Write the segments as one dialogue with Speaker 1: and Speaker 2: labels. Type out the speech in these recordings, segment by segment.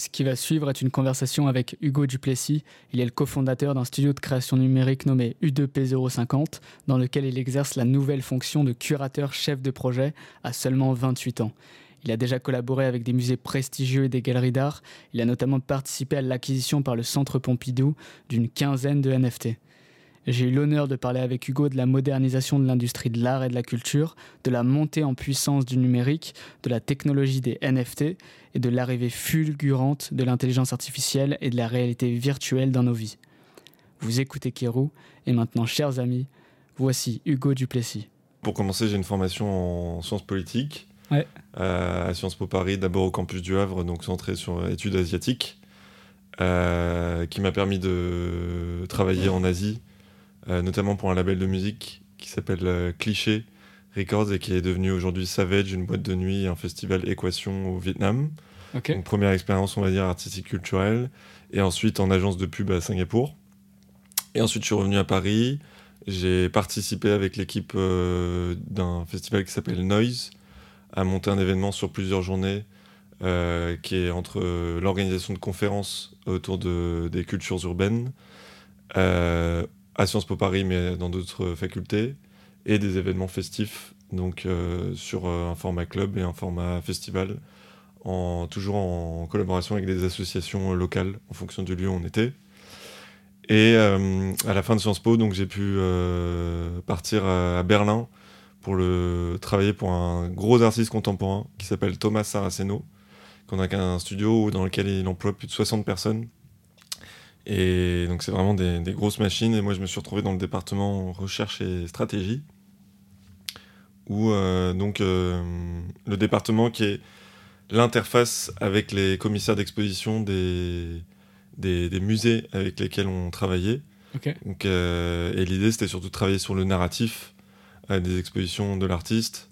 Speaker 1: Ce qui va suivre est une conversation avec Hugo Duplessis. Il est le cofondateur d'un studio de création numérique nommé U2P050, dans lequel il exerce la nouvelle fonction de curateur chef de projet à seulement 28 ans. Il a déjà collaboré avec des musées prestigieux et des galeries d'art. Il a notamment participé à l'acquisition par le Centre Pompidou d'une quinzaine de NFT. J'ai eu l'honneur de parler avec Hugo de la modernisation de l'industrie de l'art et de la culture, de la montée en puissance du numérique, de la technologie des NFT et de l'arrivée fulgurante de l'intelligence artificielle et de la réalité virtuelle dans nos vies. Vous écoutez Kérou et maintenant, chers amis, voici Hugo Duplessis.
Speaker 2: Pour commencer, j'ai une formation en sciences politiques euh, à Sciences Po Paris, d'abord au campus du Havre, donc centré sur études asiatiques, euh, qui m'a permis de travailler en Asie euh, notamment pour un label de musique qui s'appelle euh, Cliché Records et qui est devenu aujourd'hui Savage, une boîte de nuit et un festival Équation au Vietnam. Donc, première expérience, on va dire, artistique culturelle. Et ensuite en agence de pub à Singapour. Et ensuite, je suis revenu à Paris. J'ai participé avec l'équipe euh, d'un festival qui s'appelle Noise à monter un événement sur plusieurs journées qui est entre l'organisation de conférences autour de, des cultures urbaines, à Sciences Po Paris, mais dans d'autres facultés, et des événements festifs, donc euh, sur euh, un format club et un format festival, toujours en collaboration avec des associations locales en fonction du lieu où on était. Et euh, à la fin de Sciences Po, j'ai pu partir à, Berlin pour le, travailler pour un gros artiste contemporain qui s'appelle Thomas Saraceno, qu'on a un studio dans lequel il emploie plus de 60 personnes et donc c'est vraiment des, grosses machines. Et moi je me suis retrouvé dans le département recherche et stratégie, où euh, donc euh, le département qui est l'interface avec les commissaires d'exposition des, des, musées avec lesquels on travaillait. Donc, euh, et l'idée c'était surtout de travailler sur le narratif des expositions de l'artiste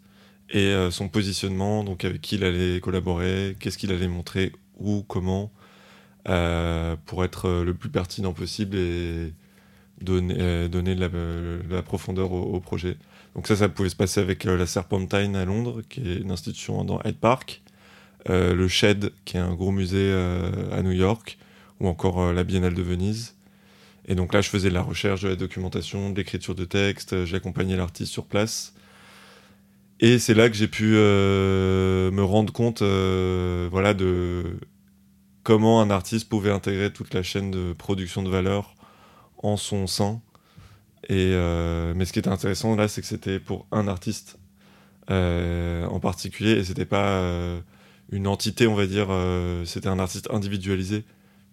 Speaker 2: et son positionnement, donc avec qui il allait collaborer, qu'est-ce qu'il allait montrer, où, comment, euh, pour être euh, le plus pertinent possible et donner, euh, donner de la, profondeur au, projet. Donc ça, ça pouvait se passer avec la Serpentine à Londres, qui est une institution dans Hyde Park, le Shed, qui est un gros musée à New York, ou encore la Biennale de Venise. Et donc là, je faisais de la recherche, de la documentation, de l'écriture de texte, j'accompagnais l'artiste sur place. Et c'est là que j'ai pu me rendre compte voilà, de comment un artiste pouvait intégrer toute la chaîne de production de valeur en son sein. Et, euh, mais ce qui était intéressant là, c'est que c'était pour un artiste euh, en particulier et c'était pas euh, une entité, on va dire, c'était un artiste individualisé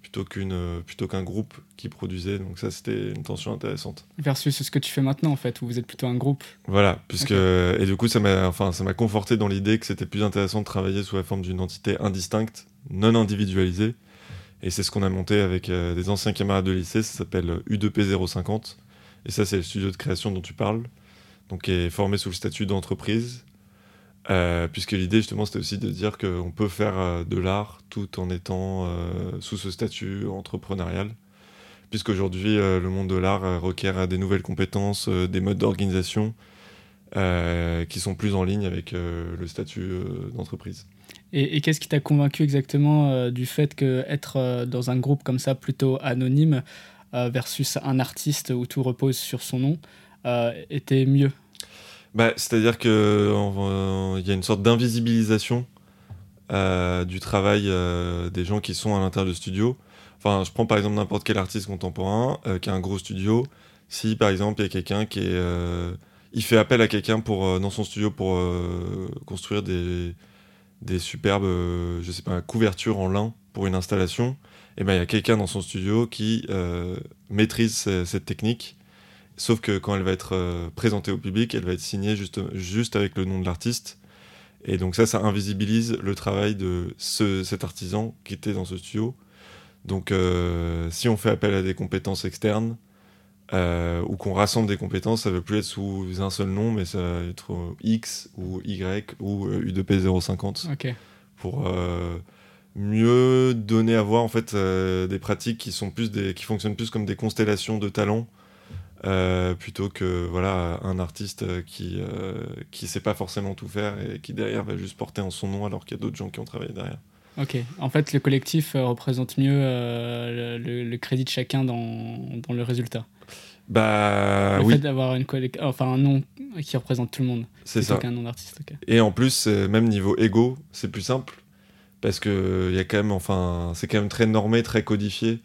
Speaker 2: plutôt qu'une plutôt qu'un groupe qui produisait. Donc ça, c'était une tension intéressante.
Speaker 1: Versus ce que tu fais maintenant en fait, où vous êtes plutôt un groupe.
Speaker 2: Voilà, puisque et du coup, ça m'a enfin ça m'a conforté dans l'idée que c'était plus intéressant de travailler sous la forme d'une entité indistincte non individualisé. Et c'est ce qu'on a monté avec euh, des anciens camarades de lycée, ça s'appelle U2P050. Et ça, c'est le studio de création dont tu parles, donc qui est formé sous le statut d'entreprise. Euh, puisque l'idée justement c'était aussi de dire qu'on peut faire euh, de l'art tout en étant sous ce statut entrepreneurial, puisqu'aujourd'hui le monde de l'art requiert des nouvelles compétences, des modes d'organisation qui sont plus en ligne avec le statut d'entreprise.
Speaker 1: Et, qu'est-ce qui t'a convaincu exactement euh, du fait qu'être euh, dans un groupe comme ça, plutôt anonyme, euh, versus un artiste où tout repose sur son nom, était mieux?
Speaker 2: Bah, C'est-à-dire qu'il y a une sorte d'invisibilisation du travail des gens qui sont à l'intérieur du studio. Enfin, je prends par exemple n'importe quel artiste contemporain qui a un gros studio. Si par exemple il y a quelqu'un qui est. il fait appel à quelqu'un pour dans son studio pour construire des des superbes, euh, je sais pas, couvertures en lin pour une installation, et ben il y a quelqu'un dans son studio qui euh, maîtrise cette technique. Sauf que quand elle va être euh, présentée au public, elle va être signée juste, juste avec le nom de l'artiste. Et donc ça, ça invisibilise le travail de ce, cet artisan qui était dans ce studio. Donc si on fait appel à des compétences externes, euh, ou qu'on rassemble des compétences, ça ne veut plus être sous un seul nom, mais ça va être X ou Y ou U2P050 pour euh, mieux donner à voir en fait euh, des pratiques qui sont plus des, qui fonctionnent plus comme des constellations de talents plutôt que voilà un artiste qui qui sait pas forcément tout faire et qui derrière va juste porter en son nom alors qu'il y a d'autres gens qui ont travaillé derrière.
Speaker 1: Ok. En fait, le collectif représente mieux le, crédit de chacun dans, dans le résultat.
Speaker 2: Bah
Speaker 1: le
Speaker 2: oui.
Speaker 1: fait d'avoir une enfin un nom qui représente tout le monde.
Speaker 2: C'est ça.
Speaker 1: qu'un nom d'artiste.
Speaker 2: Et en plus, même niveau ego, c'est plus simple parce que il y a quand même, enfin, c'est quand même très normé, très codifié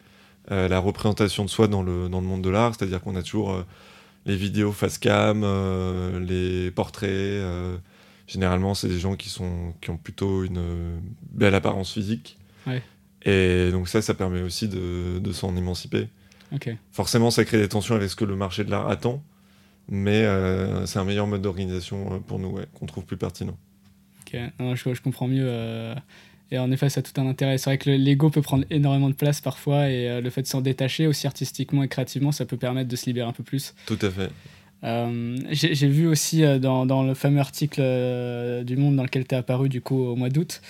Speaker 2: euh, la représentation de soi dans le, dans le monde de l'art, c'est-à-dire qu'on a toujours euh, les vidéos face cam, euh, les portraits. généralement, c'est des gens qui, sont, qui ont plutôt une belle apparence physique. Et donc ça, ça permet aussi de, de s'en émanciper. Forcément, ça crée des tensions avec ce que le marché de l'art attend, mais c'est un meilleur mode d'organisation pour nous, qu'on trouve plus pertinent.
Speaker 1: Ok, je, je, comprends mieux. Et en effet, ça a tout un intérêt. C'est vrai que l'ego peut prendre énormément de place parfois et euh, le fait de s'en détacher aussi artistiquement et créativement, ça peut permettre de se libérer un peu plus.
Speaker 2: Tout à fait.
Speaker 1: Euh, j'ai vu aussi euh, dans, dans, le fameux article du Monde dans lequel tu es apparu du coup au mois d'août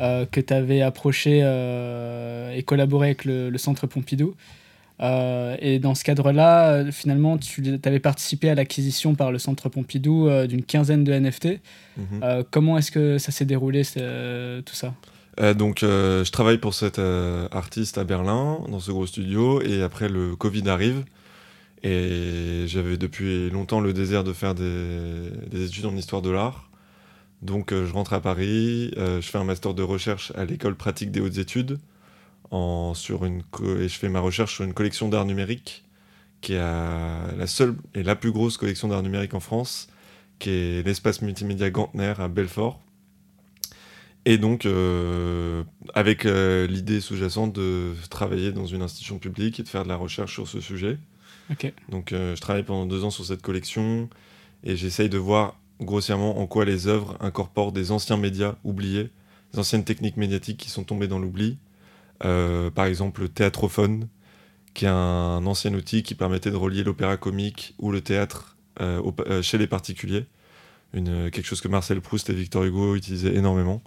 Speaker 1: que tu avais approché et collaboré avec le, Centre Pompidou. et dans ce cadre-là, finalement, tu avais participé à l'acquisition par le Centre Pompidou d'une quinzaine de NFT. Mhm. comment est-ce que ça s'est déroulé, tout ça?
Speaker 2: Euh, donc, euh, je travaille pour cet euh, artiste à Berlin, dans ce gros studio, et après le Covid arrive, et j'avais depuis longtemps le désir de faire des, études en histoire de l'art. Donc, je rentre à Paris, je fais un master de recherche à l'école pratique des hautes études, sur une et je fais ma recherche sur une collection d'art numérique, qui est la seule et la plus grosse collection d'art numérique en France, qui est l'espace multimédia Gantner à Belfort et donc, euh, avec euh, l'idée sous-jacente de travailler dans une institution publique et de faire de la recherche sur ce sujet. Donc, euh, je travaille pendant deux ans sur cette collection et j'essaye de voir grossièrement en quoi les œuvres incorporent des anciens médias oubliés, des anciennes techniques médiatiques qui sont tombées dans l'oubli. par exemple, le théâtrophone, qui est un ancien outil qui permettait de relier l'opéra comique ou le théâtre chez les particuliers. Une, quelque chose que Marcel Proust et Victor Hugo utilisaient énormément.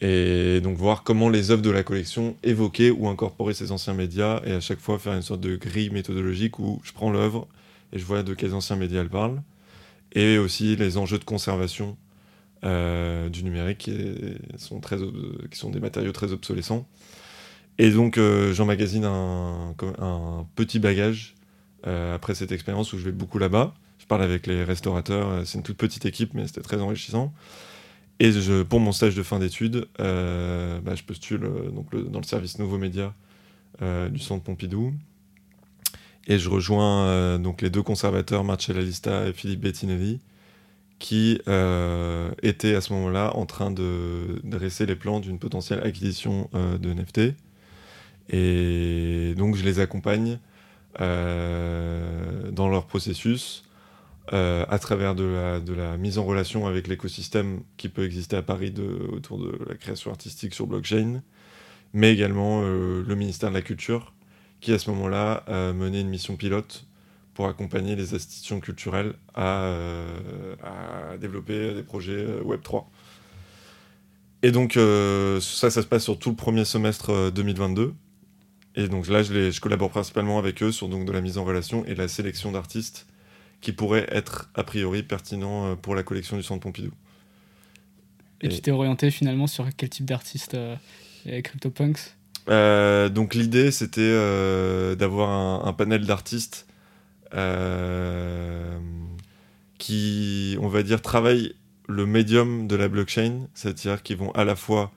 Speaker 2: Et donc voir comment les œuvres de la collection évoquaient ou incorporaient ces anciens médias et à chaque fois faire une sorte de grille méthodologique où je prends l'œuvre et je vois de quels anciens médias elle parle. Et aussi les enjeux de conservation euh, du numérique qui sont, très, qui sont des matériaux très obsolescents. Et donc euh, j'emmagasine un, petit bagage euh, après cette expérience où je vais beaucoup là-bas. Je parle avec les restaurateurs, c'est une toute petite équipe mais c'était très enrichissant. Et pour mon stage de fin d'études, euh, bah, je postule euh, donc dans le service Nouveaux Médias euh, du Centre Pompidou. Et je rejoins donc les deux conservateurs, Marcella Lista et Philippe Bettinelli, qui étaient à ce moment-là en train de dresser les plans d'une potentielle acquisition de NFT. Et donc je les accompagne dans leur processus euh, à travers de la, de mise en relation avec l'écosystème qui peut exister à Paris de, autour de la création artistique sur blockchain, mais également euh, le ministère de la Culture, qui à ce moment-là a mené une mission pilote pour accompagner les institutions culturelles à, euh, développer des projets Web3. Et donc ça, ça se passe sur tout le premier semestre 2022. Et donc là, je, collabore principalement avec eux sur donc, de la mise en relation et la sélection d'artistes qui pourrait être a priori pertinent euh, pour la collection du Centre Pompidou.
Speaker 1: Et, tu t'es orienté finalement sur quel type d'artiste euh, CryptoPunks?
Speaker 2: Euh, Donc l'idée c'était euh, d'avoir un, panel d'artistes qui, on va dire, travaillent le médium de la blockchain, c'est-à-dire qui vont à la fois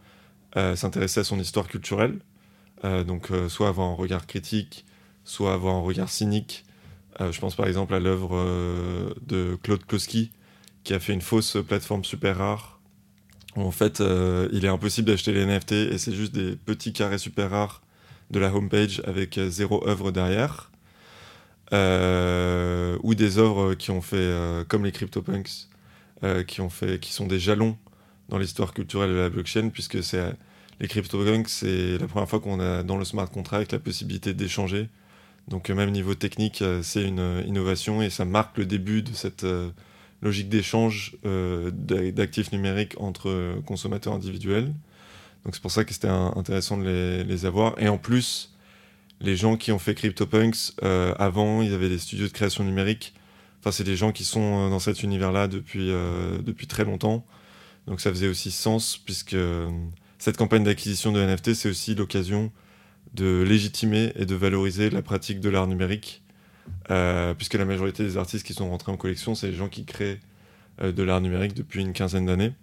Speaker 2: s'intéresser à son histoire culturelle, donc soit avoir un regard critique, soit avoir un regard cynique euh, je pense par exemple à l'œuvre euh, de Claude Kloski, qui a fait une fausse plateforme super rare, en fait euh, il est impossible d'acheter les NFT et c'est juste des petits carrés super rares de la homepage avec zéro œuvre derrière. ou des œuvres qui ont fait, comme les CryptoPunks, qui, ont fait, qui sont des jalons dans l'histoire culturelle de la blockchain, puisque c'est les CryptoPunks, c'est la première fois qu'on a dans le smart contract la possibilité d'échanger donc euh, même niveau technique, euh, c'est une euh, innovation et ça marque le début de cette logique d'échange d'actifs numériques entre consommateurs individuels. Donc c'est pour ça que c'était intéressant de les, avoir. Et en plus, les gens qui ont fait CryptoPunks, avant, ils avaient des studios de création numérique. Enfin, c'est des gens qui sont dans cet univers-là depuis, depuis très longtemps. Donc ça faisait aussi sens puisque cette campagne d'acquisition de NFT, c'est aussi l'occasion de légitimer et de valoriser la pratique de l'art numérique, euh, puisque la majorité des artistes qui sont rentrés en collection, c'est les gens qui créent euh, de l'art numérique depuis une quinzaine d'années.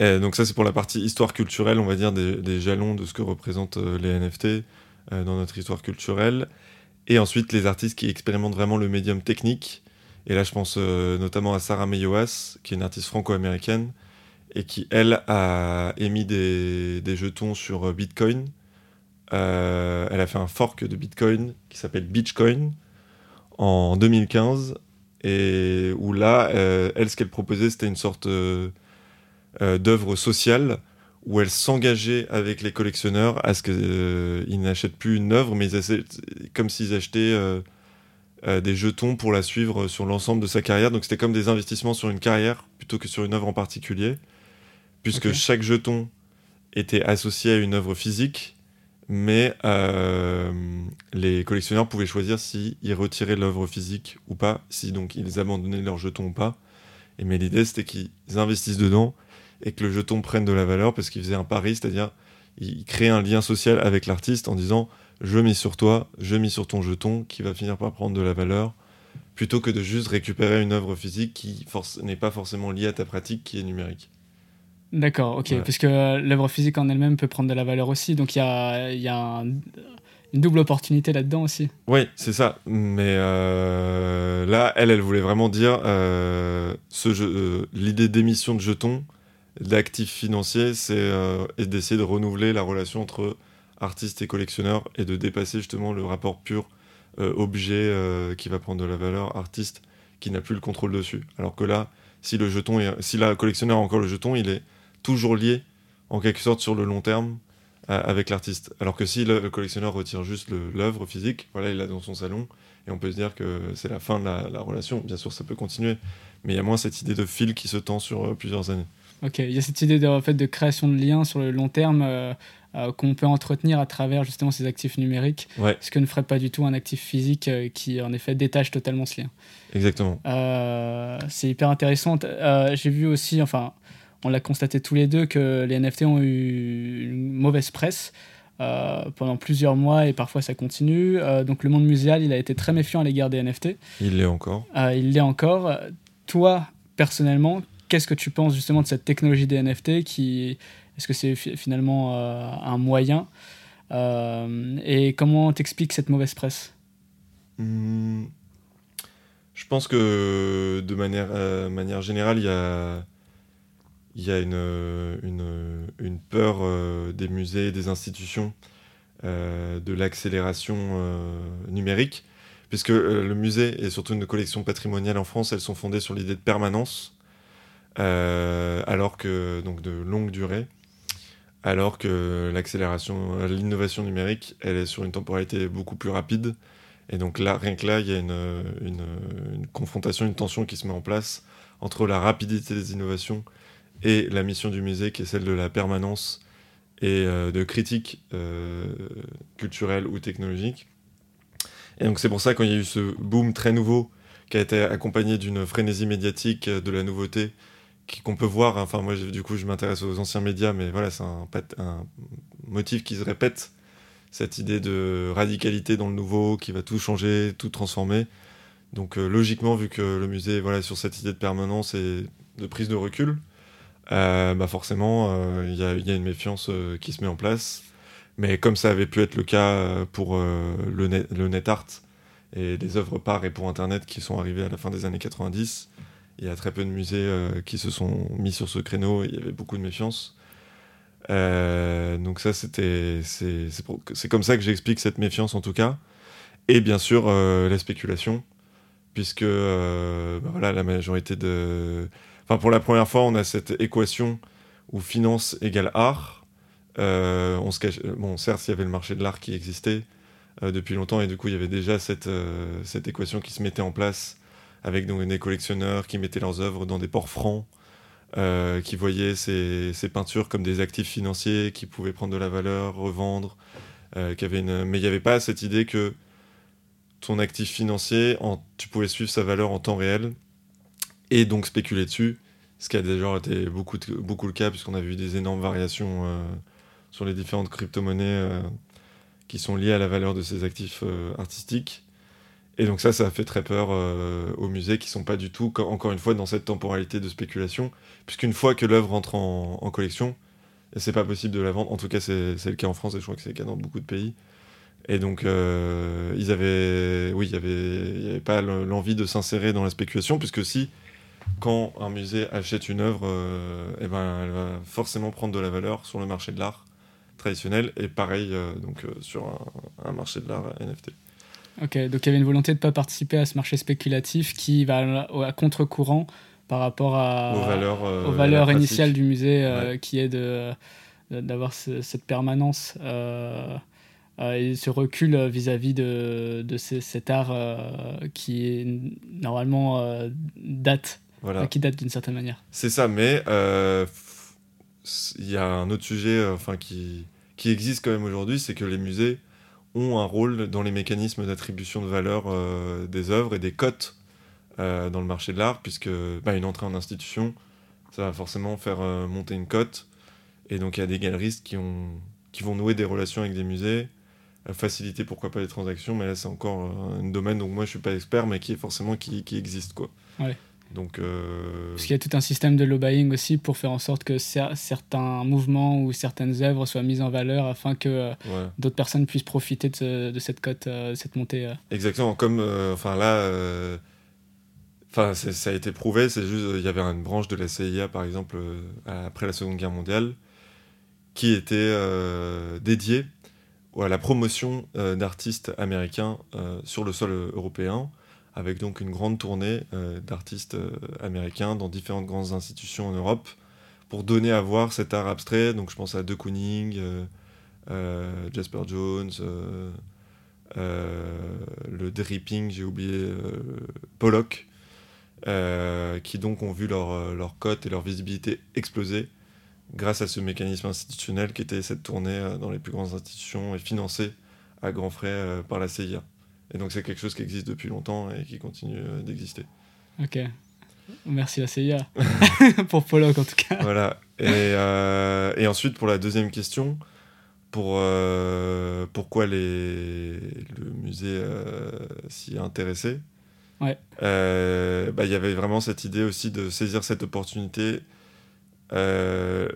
Speaker 2: donc ça, c'est pour la partie histoire culturelle, on va dire, des, jalons de ce que représentent euh, les NFT dans notre histoire culturelle. Et ensuite, les artistes qui expérimentent vraiment le médium technique. Et là, je pense notamment à Sarah Meyoas, qui est une artiste franco-américaine, et qui, elle, a émis des, des jetons sur Bitcoin, euh, elle a fait un fork de Bitcoin qui s'appelle Bitcoin en 2015 et où là, euh, elle, ce qu'elle proposait, c'était une sorte euh, d'œuvre sociale où elle s'engageait avec les collectionneurs à ce qu'ils n'achètent plus une œuvre, mais comme s'ils achetaient des jetons pour la suivre sur l'ensemble de sa carrière. Donc c'était comme des investissements sur une carrière plutôt que sur une œuvre en particulier, puisque chaque jeton était associé à une œuvre physique mais euh, les collectionneurs pouvaient choisir s'ils retiraient l'œuvre physique ou pas, si donc ils abandonnaient leur jeton ou pas. Et mais l'idée c'était qu'ils investissent dedans et que le jeton prenne de la valeur parce qu'ils faisaient un pari, c'est-à-dire ils créaient un lien social avec l'artiste en disant je mise sur toi, je mise sur ton jeton qui va finir par prendre de la valeur, plutôt que de juste récupérer une œuvre physique qui n'est pas forcément liée à ta pratique qui est numérique.
Speaker 1: D'accord, ok. Parce que euh, l'œuvre physique en elle-même peut prendre de la valeur aussi. Donc il y a, y a une double opportunité là-dedans aussi.
Speaker 2: Oui, c'est ça. Mais euh, là, elle, elle voulait vraiment dire euh, ce l'idée d'émission de jetons, d'actifs financiers, c'est d'essayer de renouveler la relation entre artiste et collectionneur et de dépasser justement le rapport pur objet qui va prendre de la valeur, artiste qui n'a plus le contrôle dessus. Alors que là, si le jeton est, si la collectionneur a encore le jeton, il est toujours lié en quelque sorte sur le long terme euh, avec l'artiste. Alors que si le, collectionneur retire juste l'œuvre physique, voilà, il l'a dans son salon et on peut se dire que c'est la fin de la, relation. Bien sûr, ça peut continuer, mais il y a moins cette idée de fil qui se tend sur euh, plusieurs années.
Speaker 1: Ok, il y a cette idée de, en fait, de création de liens sur le long terme euh, qu'on peut entretenir à travers justement ces actifs numériques, ce que ne ferait pas du tout un actif physique qui en effet détache totalement ce lien.
Speaker 2: Exactement.
Speaker 1: c'est hyper intéressant. J'ai vu aussi, enfin, on l'a constaté tous les deux que les NFT ont eu une mauvaise presse euh, pendant plusieurs mois et parfois ça continue. Euh, donc le monde muséal, il a été très méfiant à l'égard des NFT.
Speaker 2: Il l'est encore.
Speaker 1: Euh, il l'est encore. Toi, personnellement, qu'est-ce que tu penses justement de cette technologie des NFT qui Est-ce que c'est finalement un moyen Et comment t'expliques cette mauvaise presse?
Speaker 2: Hmm. Je pense que de manière, manière générale, il y a il y a une, une, une peur euh, des musées, des institutions, euh, de l'accélération euh, numérique, puisque le musée et surtout une collection patrimoniale en France, elles sont fondées sur l'idée de permanence, alors que donc de longue durée, alors que l'accélération, l'innovation numérique, elle est sur une temporalité beaucoup plus rapide. Et donc là, rien que là, il y a une, une confrontation, une tension qui se met en place entre la rapidité des innovations et la mission du musée qui est celle de la permanence et euh, de critique euh, culturelle ou technologique. Et donc c'est pour ça quand il y a eu ce boom très nouveau qui a été accompagné d'une frénésie médiatique, euh, de la nouveauté, qu'on peut voir, hein. enfin moi du coup je m'intéresse aux anciens médias, mais voilà c'est un, motif qui se répète, cette idée de radicalité dans le nouveau, qui va tout changer, tout transformer. Donc logiquement, vu que le musée voilà, sur cette idée de permanence et de prise de recul, euh, bah forcément, euh, il y, a une méfiance euh, qui se met en place. Mais comme ça avait pu être le cas pour le, net, art et les œuvres par et pour Internet qui sont arrivées à la fin des années 90, il y a très peu de musées qui se sont mis sur ce créneau il y avait beaucoup de méfiance. donc ça, c'était, c'est comme ça que j'explique cette méfiance en tout cas. Et bien sûr, la spéculation, puisque bah voilà, la majorité de Pour la première fois, on a cette équation où finance égale art. Euh, cache... Bon, certes, il y avait le marché de l'art qui existait euh, depuis longtemps, et du coup, il y avait déjà cette, euh, équation qui se mettait en place avec donc, des collectionneurs qui mettaient leurs œuvres dans des ports francs, qui voyaient ces, peintures comme des actifs financiers qui pouvaient prendre de la valeur, revendre. Mais il n'y avait pas cette idée que ton actif financier, tu pouvais suivre sa valeur en temps réel et donc spéculer dessus ce qui a déjà été beaucoup, le cas, puisqu'on a vu des énormes variations sur les différentes crypto-monnaies qui sont liées à la valeur de ces actifs artistiques. Et donc ça, ça a fait très peur aux musées qui sont pas du tout, encore une fois, dans cette temporalité de spéculation, puisqu'une fois que l'œuvre entre en, en collection, c'est pas possible de la vendre. En tout cas, c'est le cas en France et je crois que c'est le cas dans beaucoup de pays. Et donc, euh, ils avaient, oui, il n'y avait, pas l'envie de s'insérer dans la spéculation, puisque si, quand un musée achète une œuvre, euh, eh ben, elle va forcément prendre de la valeur sur le marché de l'art traditionnel, et pareil euh, donc, sur un, marché de l'art NFT.
Speaker 1: Ok, donc il y avait une volonté de ne pas participer à ce marché spéculatif qui va à contre-courant par rapport à, aux valeurs, valeurs initiales du musée, qui est de d'avoir cette permanence euh, et ce recul vis-à-vis de, de cet art euh, qui est normalement euh, date, qui date d'une certaine manière.
Speaker 2: C'est ça, mais il y a un autre sujet enfin, qui, qui existe quand même aujourd'hui, c'est que les musées ont un rôle dans les mécanismes d'attribution de valeur des œuvres et des cotes dans le marché de l'art, puisque bah, une entrée en institution, ça va forcément faire monter une cote. Et donc il y a des galeristes qui, ont, qui vont nouer des relations avec des musées, faciliter pourquoi pas les transactions, mais là c'est encore euh, un domaine dont moi je suis pas expert, mais qui est forcément qui, qui existe quoi.
Speaker 1: Ouais.
Speaker 2: Donc, euh...
Speaker 1: Parce qu'il y a tout un système de lobbying aussi pour faire en sorte que certains mouvements ou certaines œuvres soient mises en valeur afin que euh, d'autres personnes puissent profiter de, de cette cote, euh, cette montée.
Speaker 2: Exactement, comme enfin là, enfin ça a été prouvé, c'est juste il y avait une branche de la CIA par exemple après la Seconde Guerre mondiale qui était dédiée à la promotion euh, d'artistes américains euh, sur le sol européen, avec donc une grande tournée euh, d'artistes américains dans différentes grandes institutions en Europe, pour donner à voir cet art abstrait. Donc je pense à De Kooning, Jasper Jones, le Dripping, j'ai oublié, Pollock, qui donc ont vu leur, leur cote et leur visibilité exploser grâce à ce mécanisme institutionnel qui était cette tournée euh, dans les plus grandes institutions et financée à grands frais euh, par la CIA. Et donc c'est quelque chose qui existe depuis longtemps et qui continue euh, d'exister.
Speaker 1: Ok. Merci la CIA. pour Pollock en tout cas.
Speaker 2: Voilà. Et, et, ensuite pour la deuxième question, pour pourquoi les, le musée s'y est intéressé?
Speaker 1: Ouais.
Speaker 2: Bah, il y avait vraiment cette idée aussi de saisir cette opportunité euh,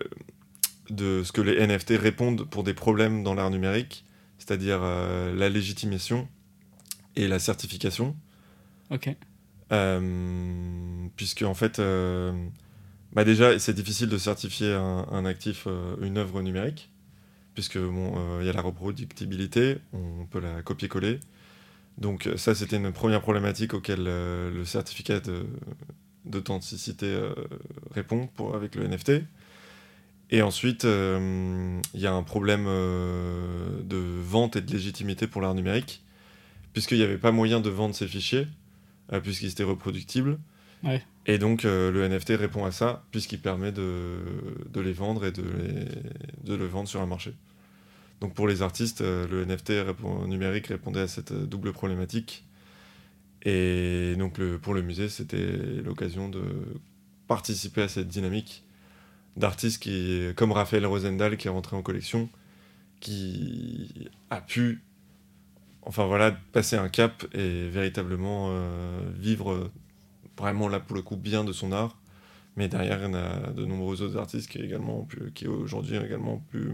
Speaker 2: de ce que les NFT répondent pour des problèmes dans l'art numérique, c'est-à-dire euh, la légitimation et la certification.
Speaker 1: Ok.
Speaker 2: Euh, puisque en fait, bah déjà, c'est difficile de certifier un, actif, une œuvre numérique, puisque bon, il y a la reproductibilité, on peut la copier-coller. Donc ça, c'était une première problématique auquel le certificat d'authenticité euh, répond pour, avec le NFT. Et ensuite, euh, il y a un problème euh, de vente et de légitimité pour l'art numérique, puisqu'il n'y avait pas moyen de vendre ces fichiers, puisqu'ils étaient reproductibles. Et donc, le NFT répond à ça, puisqu'il permet de, de, les vendre et de, de le vendre sur un marché. Donc, pour les artistes, le NFT numérique répondait à cette double problématique et donc le, pour le musée, c'était l'occasion de participer à cette dynamique d'artistes qui, comme Raphaël Rosendahl, qui est rentré en collection, qui a pu, enfin voilà, passer un cap et véritablement euh, vivre vraiment là pour le coup bien de son art. Mais derrière, il y en a de nombreux autres artistes qui, également pu, qui aujourd'hui ont également pu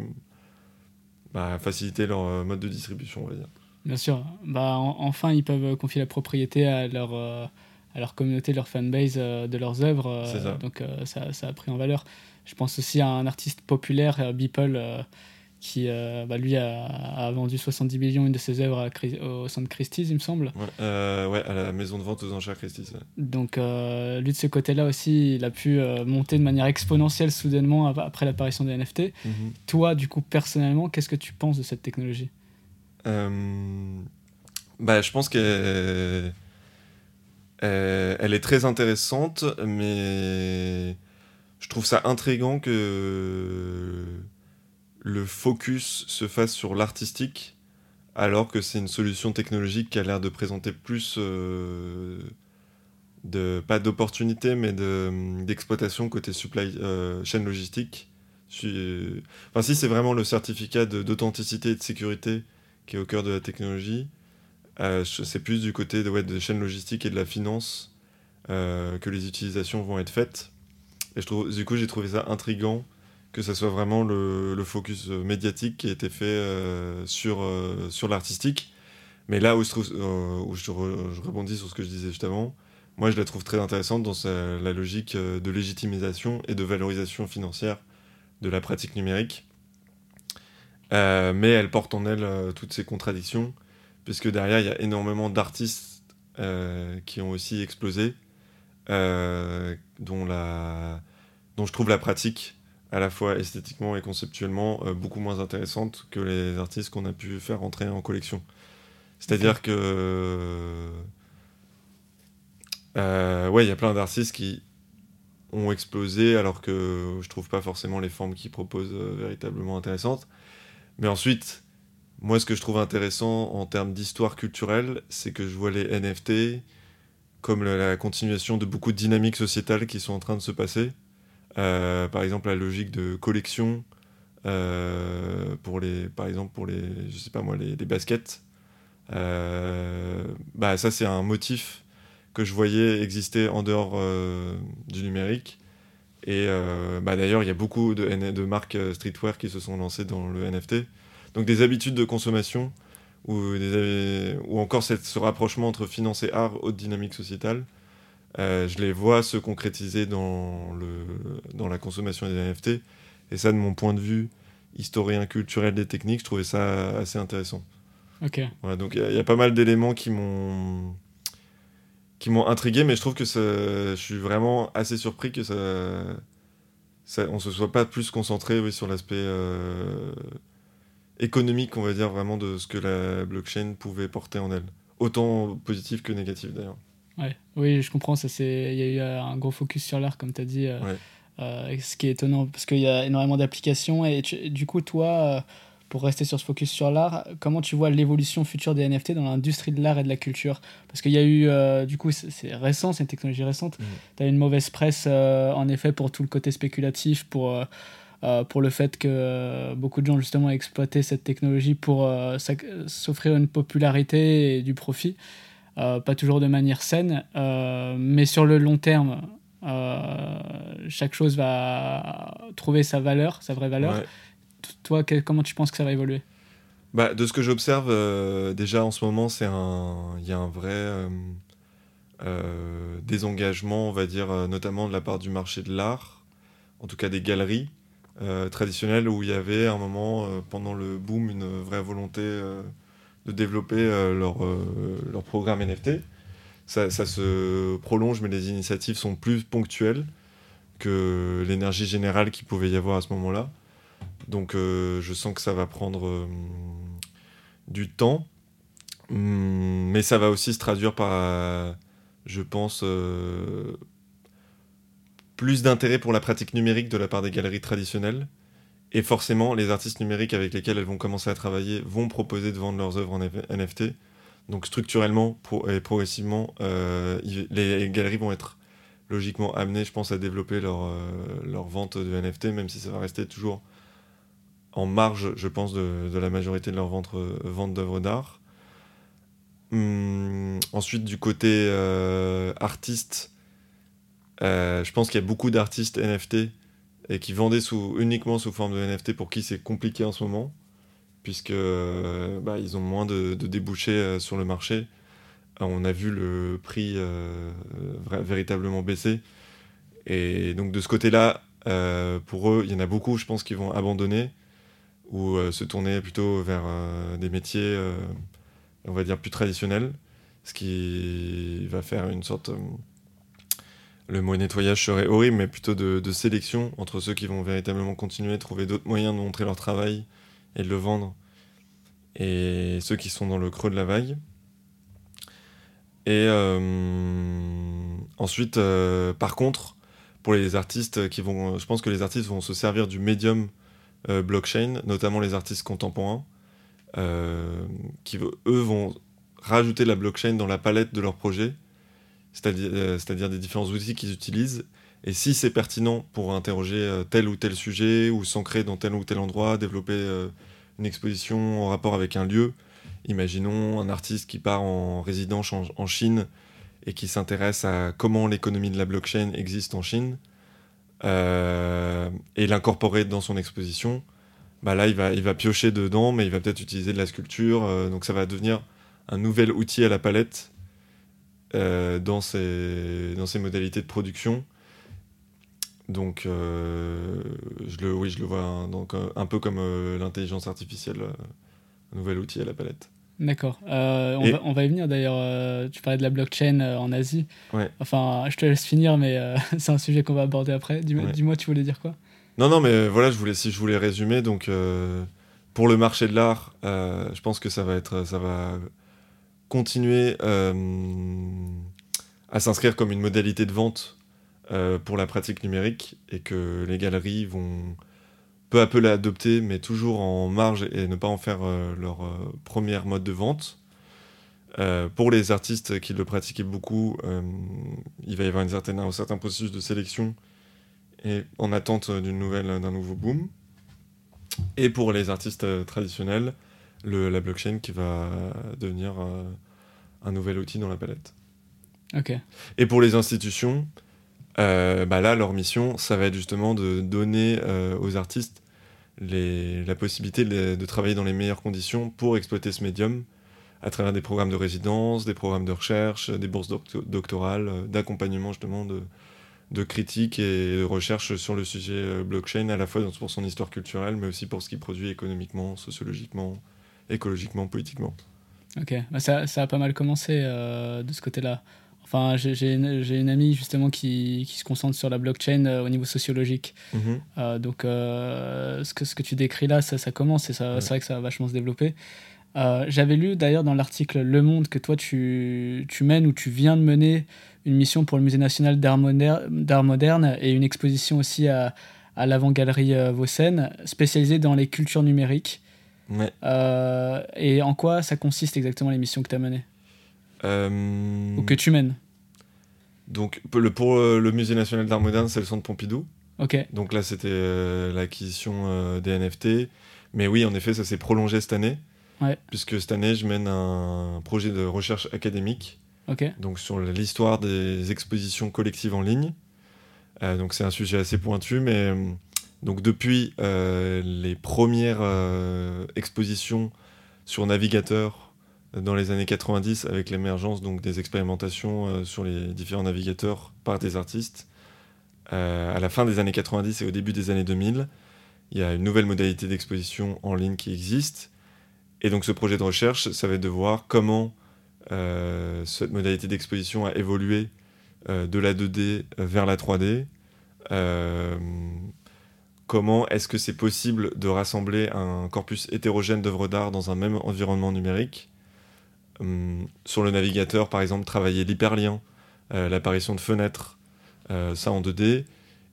Speaker 2: bah, faciliter leur euh, mode de distribution, on va dire.
Speaker 1: Bien sûr. Bah, enfin, ils peuvent confier la propriété à leur, euh, à leur communauté, leur fanbase euh, de leurs œuvres. Euh, donc ça, ça, a pris en valeur. Je pense aussi à un artiste populaire, Beeple, qui bah, lui a, vendu 70 millions une de ses œuvres au centre Christie's, il me semble.
Speaker 2: Ouais, à la maison de vente aux enchères Christie's.
Speaker 1: Donc lui de ce côté-là aussi, il a pu monter de manière exponentielle soudainement après l'apparition des NFT. Mhm. Toi, du coup, personnellement, qu'est-ce que tu penses de cette technologie?
Speaker 2: Euh, bah, je pense qu'elle elle est très intéressante, mais je trouve ça intriguant que le focus se fasse sur l'artistique, alors que c'est une solution technologique qui a l'air de présenter plus euh, de pas d'opportunité, mais d'exploitation côté supply chaîne logistique. Enfin, si c'est vraiment le certificat d'authenticité et de sécurité qui est au cœur de la technologie, c'est plus du côté de, ouais, de chaîne logistique et de la finance que les utilisations vont être faites. Et je trouve, du coup, j'ai trouvé ça intrigant que ça soit vraiment le, focus médiatique qui a été fait euh, sur, euh, sur l'artistique. Mais là où, je, trouve, euh, où je, rebondis sur ce que je disais juste avant, moi je la trouve très intéressante dans la logique de légitimisation et de valorisation financière de la pratique numérique. mais elle porte en elle toutes ces contradictions, puisque derrière il y a énormément d'artistes qui ont aussi explosé, dont, la, dont je trouve la pratique à la fois esthétiquement et conceptuellement euh, beaucoup moins intéressante que les artistes qu'on a pu faire rentrer en collection. C'est-à-dire que euh, ouais, il y a plein d'artistes qui ont explosé alors que je trouve pas forcément les formes qu'ils proposent euh, véritablement intéressantes. Mais ensuite, moi ce que je trouve intéressant en termes d'histoire culturelle, c'est que je vois les NFT comme la continuation de beaucoup de dynamiques sociétales qui sont en train de se passer par exemple, la logique de collection euh, pour les, par exemple pour les, je sais pas moi, les, baskets. Euh, bah ça c'est un motif que je voyais exister en dehors du numérique. Et bah, d'ailleurs, il y a beaucoup de, marques streetwear qui se sont lancées dans le NFT. Donc des habitudes de consommation ou, ou encore ce rapprochement entre finance et art, haute dynamique sociétale, euh, je les vois se concrétiser dans, le, dans la consommation des NFT. Et ça, de mon point de vue historien culturel des techniques, je trouvais ça assez intéressant.
Speaker 1: Ok.
Speaker 2: donc il y, a pas mal d'éléments qui m'ont qui m'ont intrigué, mais je trouve que je suis vraiment assez surpris que ça, ça on se soit pas plus concentré oui, sur l'aspect euh, économique, on va dire, vraiment de ce que la blockchain pouvait porter en elle. Autant positif que négatif d'ailleurs.
Speaker 1: Ouais. Oui, je comprends. Il y a eu euh, un gros focus sur l'art, comme tu as dit. Euh, euh, ce qui est étonnant, parce qu'il y a énormément d'applications. Et du coup, toi, pour rester sur ce focus sur l'art, comment tu vois l'évolution future des NFT dans l'industrie de l'art et de la culture? Parce qu'il y a eu, du coup, c'est récent, c'est une technologie récente. Mmh. Tu as une mauvaise presse, en effet, pour tout le côté spéculatif, pour. pour le fait que beaucoup de gens justement exploité cette technologie pour s'offrir une popularité et du profit. Euh, pas toujours de manière saine, euh, mais sur le long terme, euh, chaque chose va trouver sa valeur, sa vraie valeur. Toi, comment tu penses que ça va évoluer?
Speaker 2: Bah, De ce que j'observe, déjà en ce moment, il y a un vrai désengagement, on va dire, notamment de la part du marché de l'art, en tout cas des galeries traditionnelles, où il y avait un moment, pendant le boom, une vraie volonté de développer euh, leur, euh, leur programme NFT. Ça, ça, se prolonge, mais les initiatives sont plus ponctuelles que l'énergie générale qu'il pouvait y avoir à ce moment-là. Donc euh, je sens que ça va prendre du temps, hum, mais ça va aussi se traduire par, je pense, plus d'intérêt pour la pratique numérique de la part des galeries traditionnelles et forcément, les artistes numériques avec lesquels elles vont commencer à travailler vont proposer de vendre leurs œuvres en NFT. Donc structurellement et progressivement, euh, les galeries vont être logiquement amenées, je pense, à développer leur, euh, leur vente de NFT, même si ça va rester toujours en marge, je pense, de, la majorité de leur vente, euh, vente d'œuvres d'art. Hum, ensuite, du côté artiste, je pense qu'il y a beaucoup d'artistes NFT et qui vendaient sous, uniquement sous forme de NFT pour qui c'est compliqué en ce moment, puisque euh, bah, ils ont moins de, débouchés euh, sur le marché. Euh, on a vu le prix véritablement baisser. Et donc de ce côté-là, pour eux, il y en a beaucoup, je pense, qui vont abandonner ou se tourner plutôt vers des métiers, on va dire, plus traditionnels, ce qui va faire une sorte le mot nettoyage serait horrible, mais plutôt de, sélection entre ceux qui vont véritablement continuer, à trouver d'autres moyens de montrer leur travail et de le vendre, et ceux qui sont dans le creux de la vague. Et euh, ensuite, euh, par contre, pour les artistes qui vont, je pense que les artistes vont se servir du médium euh, blockchain, notamment les artistes contemporains, qui eux vont rajouter la blockchain dans la palette de leurs projets c'est-à-dire des différents outils qu'ils utilisent. Et si c'est pertinent pour interroger tel ou tel sujet, ou s'ancrer dans tel ou tel endroit, développer une exposition en rapport avec un lieu, imaginons un artiste qui part en résidence en Chine et qui s'intéresse à comment l'économie de la blockchain existe en Chine, euh, et l'incorporer dans son exposition, bah là, il va, il va piocher dedans, mais il va peut-être utiliser de la sculpture. Euh, donc ça va devenir un nouvel outil à la palette euh, dans, ses, dans ses modalités de production. Donc, je le, oui, je le vois hein, donc, un peu comme l'intelligence artificielle, un nouvel outil à la palette.
Speaker 1: D'accord. Euh, on, va, y venir d'ailleurs. Euh, tu parlais de la blockchain euh, en Asie. Enfin, je te laisse finir, mais c'est un sujet qu'on va aborder après. Dis-moi, tu voulais dire quoi?
Speaker 2: Non, non, mais voilà, je voulais, si je voulais résumer, donc pour le marché de l'art, je pense que ça va être, ça va continuer à s'inscrire comme une modalité de vente pour la pratique numérique et que les galeries vont peu à peu l'adopter, mais toujours en marge et ne pas en faire euh, leur euh, première mode de vente. Euh, pour les artistes qui le pratiquaient beaucoup, il va y avoir un certain processus de sélection et en attente d'une nouvelle, d'un nouveau boom. Et pour les artistes traditionnels, le, la blockchain qui va devenir un nouvel outil dans la palette. Et pour les institutions, bah là, leur mission, ça va être justement de donner aux artistes la possibilité de, travailler dans les meilleures conditions pour exploiter ce médium à travers des programmes de résidence, des programmes de recherche, des bourses doctorales, euh, d'accompagnement justement de, de critique et de recherche sur le sujet euh, blockchain, à la fois pour son histoire culturelle, mais aussi pour ce qu'il produit économiquement, sociologiquement, écologiquement, politiquement.
Speaker 1: Ok, bah, ça, ça, a pas mal commencé euh, de ce côté-là. Enfin, j'ai une, amie justement qui, qui, se concentre sur la blockchain euh, au niveau sociologique. Mhm. Euh, donc, ce, que, ce que tu décris là, ça, ça commence et c'est vrai que ça va vachement se développer. J'avais lu d'ailleurs dans l'article Le Monde que toi, tu, tu, mènes ou tu viens de mener une mission pour le Musée national d'art moderne, moderne, et une exposition aussi à, à l'avant-galerie Vaucen, spécialisée dans les cultures numériques.
Speaker 2: Ouais.
Speaker 1: et en quoi ça consiste exactement les missions que tu as menées Ou que tu mènes
Speaker 2: donc le, pour euh, le Musée national d'art moderne, c'est le centre Pompidou.
Speaker 1: Ok.
Speaker 2: Donc là, c'était euh, l'acquisition euh, des NFT. Mais oui, en effet, ça s'est prolongé cette année.
Speaker 1: Ouais.
Speaker 2: Puisque cette année, je mène un projet de recherche académique.
Speaker 1: Ok.
Speaker 2: Donc sur l'histoire des expositions collectives en ligne. donc c'est un sujet assez pointu, mais donc depuis les premières expositions sur navigateur dans les années 90 avec l'émergence donc des expérimentations euh, sur les différents navigateurs par des artistes. Euh, à la fin des années 90 et au début des années 2000, il y a une nouvelle modalité d'exposition en ligne qui existe. Et donc ce projet de recherche, ça va être de voir comment euh, cette modalité d'exposition a évolué de la 2D vers la 3D. Comment est-ce que c'est possible de rassembler un corpus hétérogène d'œuvres d'art dans un même environnement numérique? Hum, sur le navigateur, par exemple, travailler l'hyperlien, euh, l'apparition de fenêtres, euh, ça en 2D.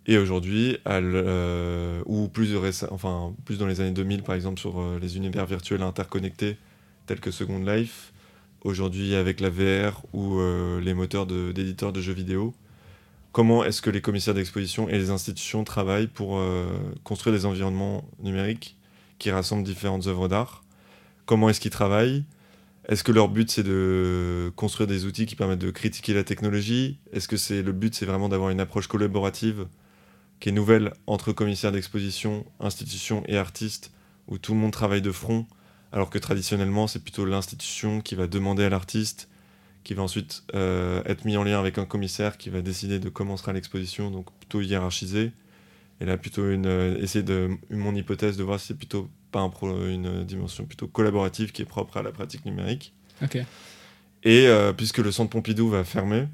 Speaker 2: Et aujourd'hui, euh, ou plus, dans les années 2000, par exemple, sur les univers virtuels interconnectés tels que Second Life, aujourd'hui avec la VR ou les moteurs d'éditeurs de, jeux vidéo, comment est-ce que les commissaires d'exposition et les institutions travaillent pour construire des environnements numériques qui rassemblent différentes œuvres d'art? Comment est-ce qu'ils travaillent? Est-ce que leur but c'est de construire des outils qui permettent de critiquer la technologie? Est-ce que c'est le but c'est vraiment d'avoir une approche collaborative qui est nouvelle entre commissaires d'exposition, institutions et artistes où tout le monde travaille de front alors que traditionnellement c'est plutôt l'institution qui va demander à l'artiste qui va ensuite euh, être mis en lien avec un commissaire qui va décider de comment sera l'exposition donc plutôt hiérarchisé et là plutôt une euh, essayer de mon hypothèse de voir si c'est plutôt pas une dimension plutôt collaborative qui est propre à la pratique numérique. Et euh, puisque le centre Pompidou va fermer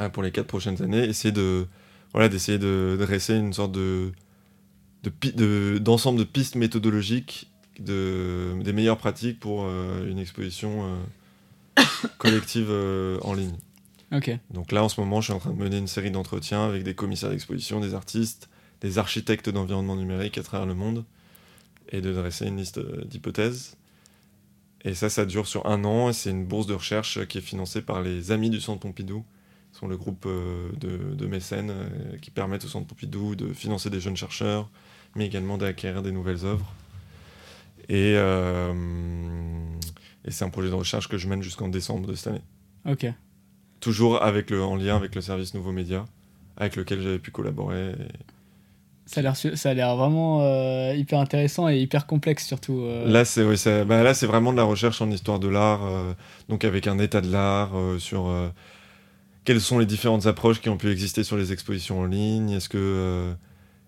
Speaker 2: euh, pour les quatre prochaines années, essayer de voilà d'essayer de, dresser une sorte de d'ensemble de, pistes méthodologiques de, des meilleures pratiques pour une exposition collective en ligne. Donc là, en ce moment, je suis en train de mener une série d'entretiens avec des commissaires d'exposition, des artistes, des architectes d'environnement numérique à travers le monde, et de dresser une liste euh, d'hypothèses. Et ça, ça dure sur un an, et c'est une bourse de recherche qui est financée par les amis du Centre Pompidou, sont le groupe de, de, mécènes qui permettent au Centre Pompidou de financer des jeunes chercheurs, mais également d'acquérir des nouvelles œuvres. Et, et c'est un projet de recherche que je mène jusqu'en décembre de cette année.
Speaker 1: Ok.
Speaker 2: Toujours avec le, en lien avec le service Nouveaux Médias, avec lequel j'avais pu collaborer.
Speaker 1: Ça a l'air vraiment euh, hyper intéressant et hyper complexe surtout. Euh.
Speaker 2: Là c'est bah, là c'est vraiment de la recherche en histoire de l'art, euh, donc avec un état de l'art sur quelles sont les différentes approches qui ont pu exister sur les expositions en ligne. Est-ce que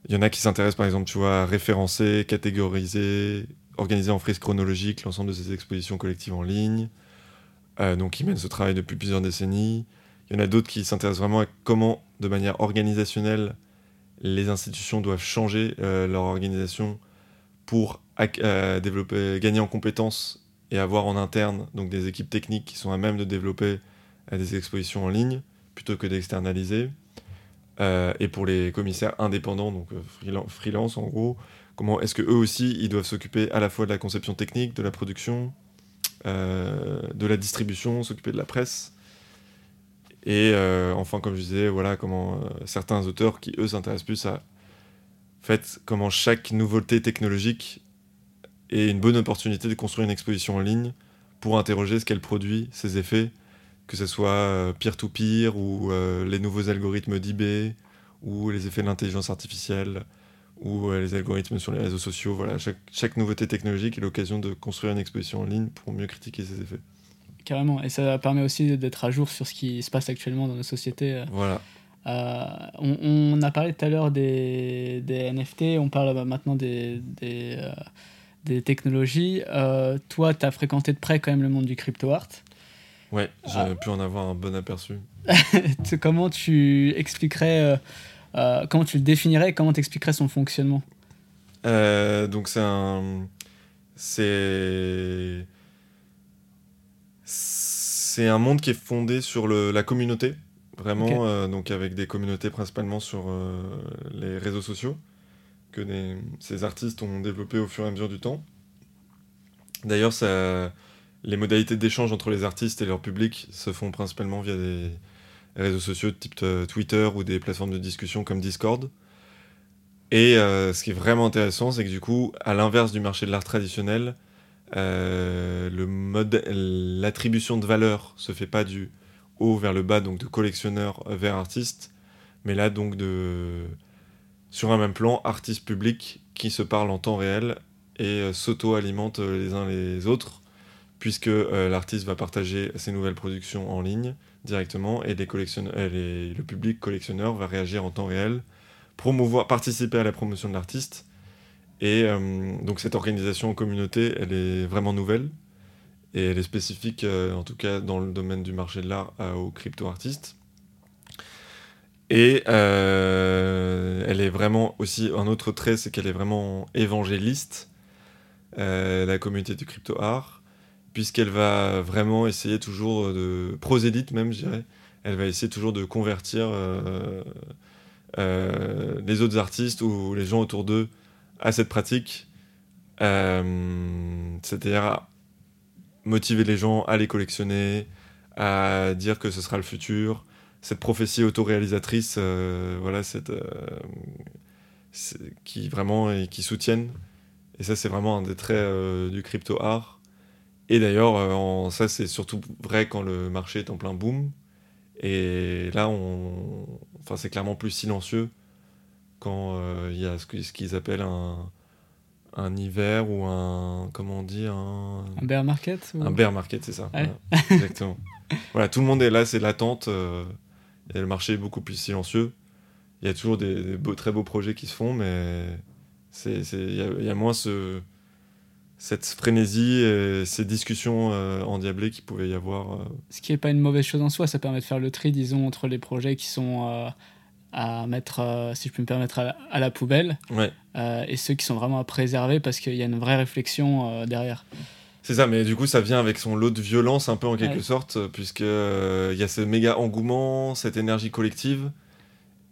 Speaker 2: il y en a qui s'intéressent par exemple, tu vois, à référencer, catégoriser, organiser en frise chronologique l'ensemble de ces expositions collectives en ligne. donc qui mènent ce travail depuis plusieurs décennies. Il y en a d'autres qui s'intéressent vraiment à comment, de manière organisationnelle, les institutions doivent changer euh, leur organisation pour euh, gagner en compétences et avoir en interne donc des équipes techniques qui sont à même de développer euh, des expositions en ligne plutôt que d'externaliser. et pour les commissaires indépendants, donc freelance en gros, comment est-ce que eux aussi ils doivent s'occuper à la fois de la conception technique, de la production, de la distribution, s'occuper de la presse et euh, enfin, comme je disais, voilà comment euh, certains auteurs qui, eux, s'intéressent plus à fait, comment chaque nouveauté technologique est une bonne opportunité de construire une exposition en ligne pour interroger ce qu'elle produit, ses effets, que ce soit euh, peer-to-peer ou les nouveaux algorithmes d'IB ou les effets de l'intelligence artificielle ou les algorithmes sur les réseaux sociaux. Voilà, chaque, chaque nouveauté technologique est l'occasion de construire une exposition en ligne pour mieux critiquer ses effets
Speaker 1: carrément. Et ça permet aussi d'être à jour sur ce qui se passe actuellement dans nos sociétés.
Speaker 2: Voilà.
Speaker 1: Euh, on, a parlé tout à l'heure des, des, NFT, on parle maintenant des, des, euh, des technologies. Euh, toi, tu as fréquenté de près quand même le monde du crypto art.
Speaker 2: Ouais, j'ai ah. pu en avoir un bon aperçu.
Speaker 1: comment tu expliquerais, comment tu le définirais, comment tu expliquerais son fonctionnement
Speaker 2: Donc c'est un... C'est c'est un monde qui est fondé sur la communauté, vraiment, euh, donc avec des communautés principalement sur euh, les réseaux sociaux, que ces artistes ont développé au fur et à mesure du temps. D'ailleurs, les modalités d'échange entre les artistes et leur public se font principalement via des réseaux sociaux type euh, Twitter ou des plateformes de discussion comme Discord. Et ce qui est vraiment intéressant, c'est que du coup, à l'inverse du marché de l'art traditionnel, euh, l'attribution de valeur se fait pas du haut vers le bas, donc de collectionneur vers artiste, mais là donc de sur un même plan, artiste public qui se parlent en temps réel et euh, s'auto-alimentent les uns les autres, puisque euh, l'artiste va partager ses nouvelles productions en ligne directement et le public collectionneur va réagir en temps réel, promouvoir, participer à la promotion de l'artiste et euh, donc cette organisation en communauté, elle est vraiment nouvelle et elle est spécifique, euh, en tout cas dans le domaine du marché de l'art, aux crypto-artistes. Et euh, elle est vraiment aussi, un autre trait, c'est qu'elle est vraiment évangéliste, la communauté du crypto-art, puisqu'elle va vraiment essayer toujours de, prosélyte même, je dirais, elle va essayer toujours de convertir les autres artistes ou les gens autour d'eux à cette pratique, euh, c'est-à-dire motiver les gens à les collectionner, à dire que ce sera le futur, cette prophétie autoréalisatrice, euh, voilà, cette, euh, qui vraiment et qui soutiennent. Et ça, c'est vraiment un des traits du crypto art. Et d'ailleurs, ça, c'est surtout vrai quand le marché est en plein boom. Et là, on, enfin, c'est clairement plus silencieux quand euh, il y a ce qu'ils appellent un, un hiver ou un comment on dit un,
Speaker 1: un bear market
Speaker 2: un bear market c'est ça. Exactement. Voilà tout le monde est là c'est l'attente euh, et le marché est beaucoup plus silencieux. Il y a toujours des, beaux, très beaux projets qui se font mais c'est il y, a moins ce cette frénésie et ces discussions euh, endiablées qu'il pouvait y avoir
Speaker 1: ce qui n'est pas une mauvaise chose en soi ça permet de faire le tri disons entre les projets qui sont à mettre, euh, si je peux me permettre, à la, poubelle. Euh, et ceux qui sont vraiment à préserver parce qu'il y a une vraie réflexion euh, derrière.
Speaker 2: C'est ça, mais du coup, ça vient avec son lot de violence, un peu en quelque sorte, puisque il y a ce méga engouement, cette énergie collective.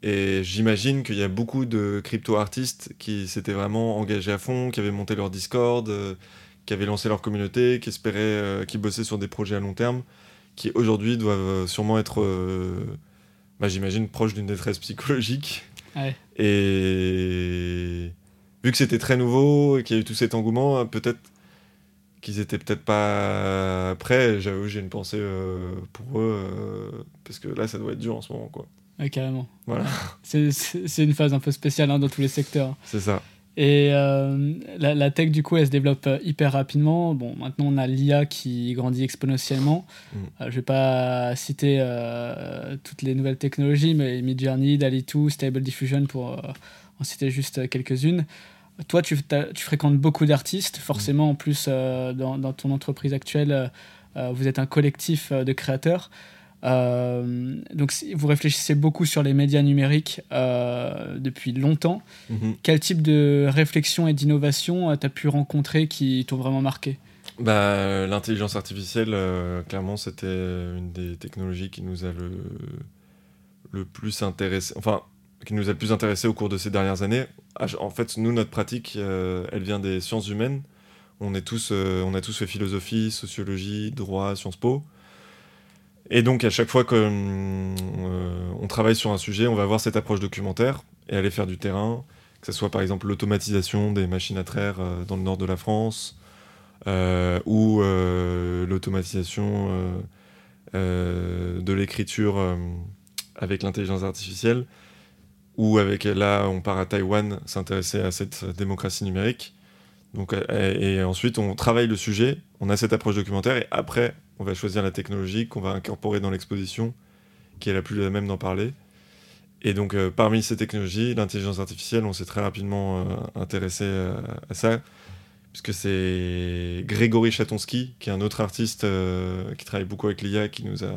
Speaker 2: Et j'imagine qu'il y a beaucoup de crypto-artistes qui s'étaient vraiment engagés à fond, qui avaient monté leur Discord, qui avaient lancé leur communauté, qui espéraient, qui bossaient sur des projets à long terme, qui aujourd'hui doivent sûrement être bah, j'imagine, proche d'une détresse psychologique. Et vu que c'était très nouveau et qu'il y a eu tout cet engouement, peut-être qu'ils étaient peut-être pas prêts. J'avoue, j'ai une pensée euh, pour eux, euh, parce que là, ça doit être dur en ce moment, quoi.
Speaker 1: Ouais, carrément. Voilà. C'est une phase un peu spéciale hein, dans tous les secteurs.
Speaker 2: C'est ça.
Speaker 1: Et euh, la, tech, du coup, elle se développe hyper rapidement. Bon, maintenant, on a l'IA qui grandit exponentiellement. Mm. je vais pas citer toutes les nouvelles technologies, mais Midjourney, DALI2, Stable Diffusion, pour en citer juste quelques-unes. Toi, tu, tu fréquentes beaucoup d'artistes. Forcément, en plus, euh, dans, dans, ton entreprise actuelle, euh, euh, vous êtes un collectif de créateurs. Donc, vous réfléchissez beaucoup sur les médias numériques depuis longtemps. Mhm. Quel type de réflexion et d'innovation tu as pu rencontrer qui t'ont vraiment marqué?
Speaker 2: Bah, L'intelligence artificielle, clairement, c'était une des technologies qui nous a le, le plus intéressé. Enfin, qui nous a le plus intéressé au cours de ces dernières années. Ah, en fait, nous, notre pratique, euh, elle vient des sciences humaines. On, est tous, euh, on a tous fait philosophie, sociologie, droit, Sciences Po. Et donc, à chaque fois qu'on euh, travaille sur un sujet, on va avoir cette approche documentaire et aller faire du terrain, que ce soit par exemple l'automatisation des machines à traire dans le nord de la France, ou l'automatisation de l'écriture avec l'intelligence artificielle ou avec là on part à Taïwan s'intéresser à cette démocratie numérique. Donc, et, ensuite on travaille le sujet, on a cette approche documentaire et après on va choisir la technologie qu'on va incorporer dans l'exposition qui est la plus la même d'en parler. Et donc euh, parmi ces technologies, l'intelligence artificielle, on s'est très rapidement euh, intéressé euh, à ça puisque c'est Grégory Chatonsky, qui est un autre artiste qui travaille beaucoup avec l'IA, qui nous a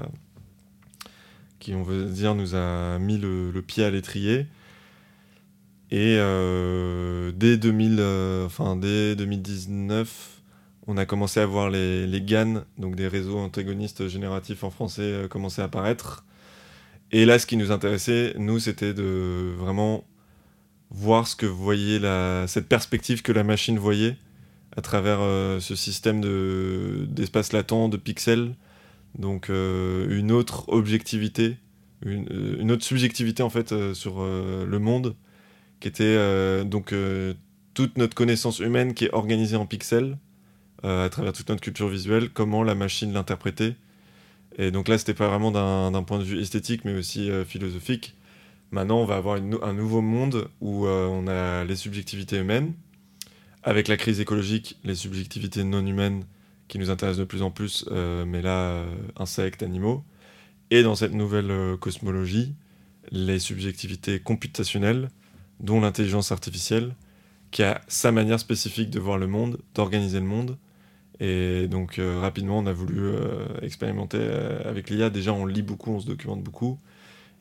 Speaker 2: qui, on veut dire, nous a mis le, pied à l'étrier. Et euh, dès, 2000, euh, 2019, on a commencé à voir les, GAN, donc des réseaux antagonistes génératifs en français, euh, commencer à apparaître. Et là, ce qui nous intéressait, nous, c'était de vraiment voir ce que voyait la, cette perspective que la machine voyait à travers ce système d'espace latent, de pixels, donc une autre objectivité, une, autre subjectivité en fait sur le monde, qui était donc toute notre connaissance humaine qui est organisée en pixels à travers toute notre culture visuelle, comment la machine l'interprétait. Et donc là, c'était pas vraiment d'un point de vue esthétique, mais aussi philosophique. Maintenant, on va avoir un nouveau monde où on a les subjectivités humaines. Avec la crise écologique, les subjectivités non humaines qui nous intéressent de plus en plus, euh, mais là, euh, insectes, animaux. Et dans cette nouvelle euh, cosmologie, les subjectivités computationnelles, dont l'intelligence artificielle, qui a sa manière spécifique de voir le monde, d'organiser le monde. Et donc rapidement, on a voulu expérimenter avec l'IA. Déjà, on lit beaucoup, on se documente beaucoup.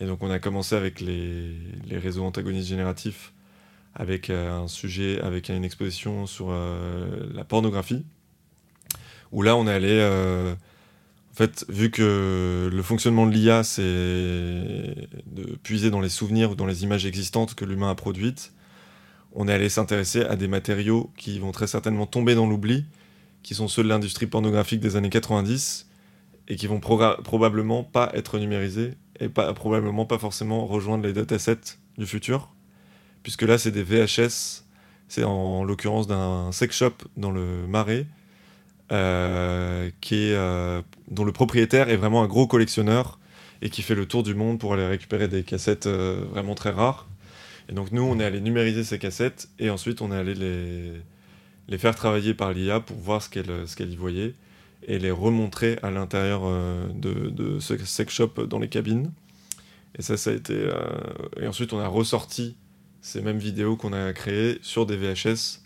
Speaker 2: Et donc on a commencé avec les, les réseaux antagonistes génératifs, avec un sujet, avec une exposition sur la pornographie où là on est allé euh, en fait vu que le fonctionnement de l'IA c'est de puiser dans les souvenirs ou dans les images existantes que l'humain a produites on est allé s'intéresser à des matériaux qui vont très certainement tomber dans l'oubli qui sont ceux de l'industrie pornographique des années 90 et qui vont probablement pas être numérisés et pas, probablement pas forcément rejoindre les datasets du futur puisque là c'est des VHS c'est en l'occurrence d'un sex shop dans le Marais euh, qui euh, dont le propriétaire est vraiment un gros collectionneur et qui fait le tour du monde pour aller récupérer des cassettes euh, vraiment très rares. Et donc nous, on est allé numériser ces cassettes et ensuite on est allé les, faire travailler par l'IA pour voir ce qu'elle qu'elle y voyait et les remontrer à l'intérieur de, de, ce sex shop dans les cabines. Et ça, ça a été... et ensuite, on a ressorti ces mêmes vidéos qu'on a créées sur des VHS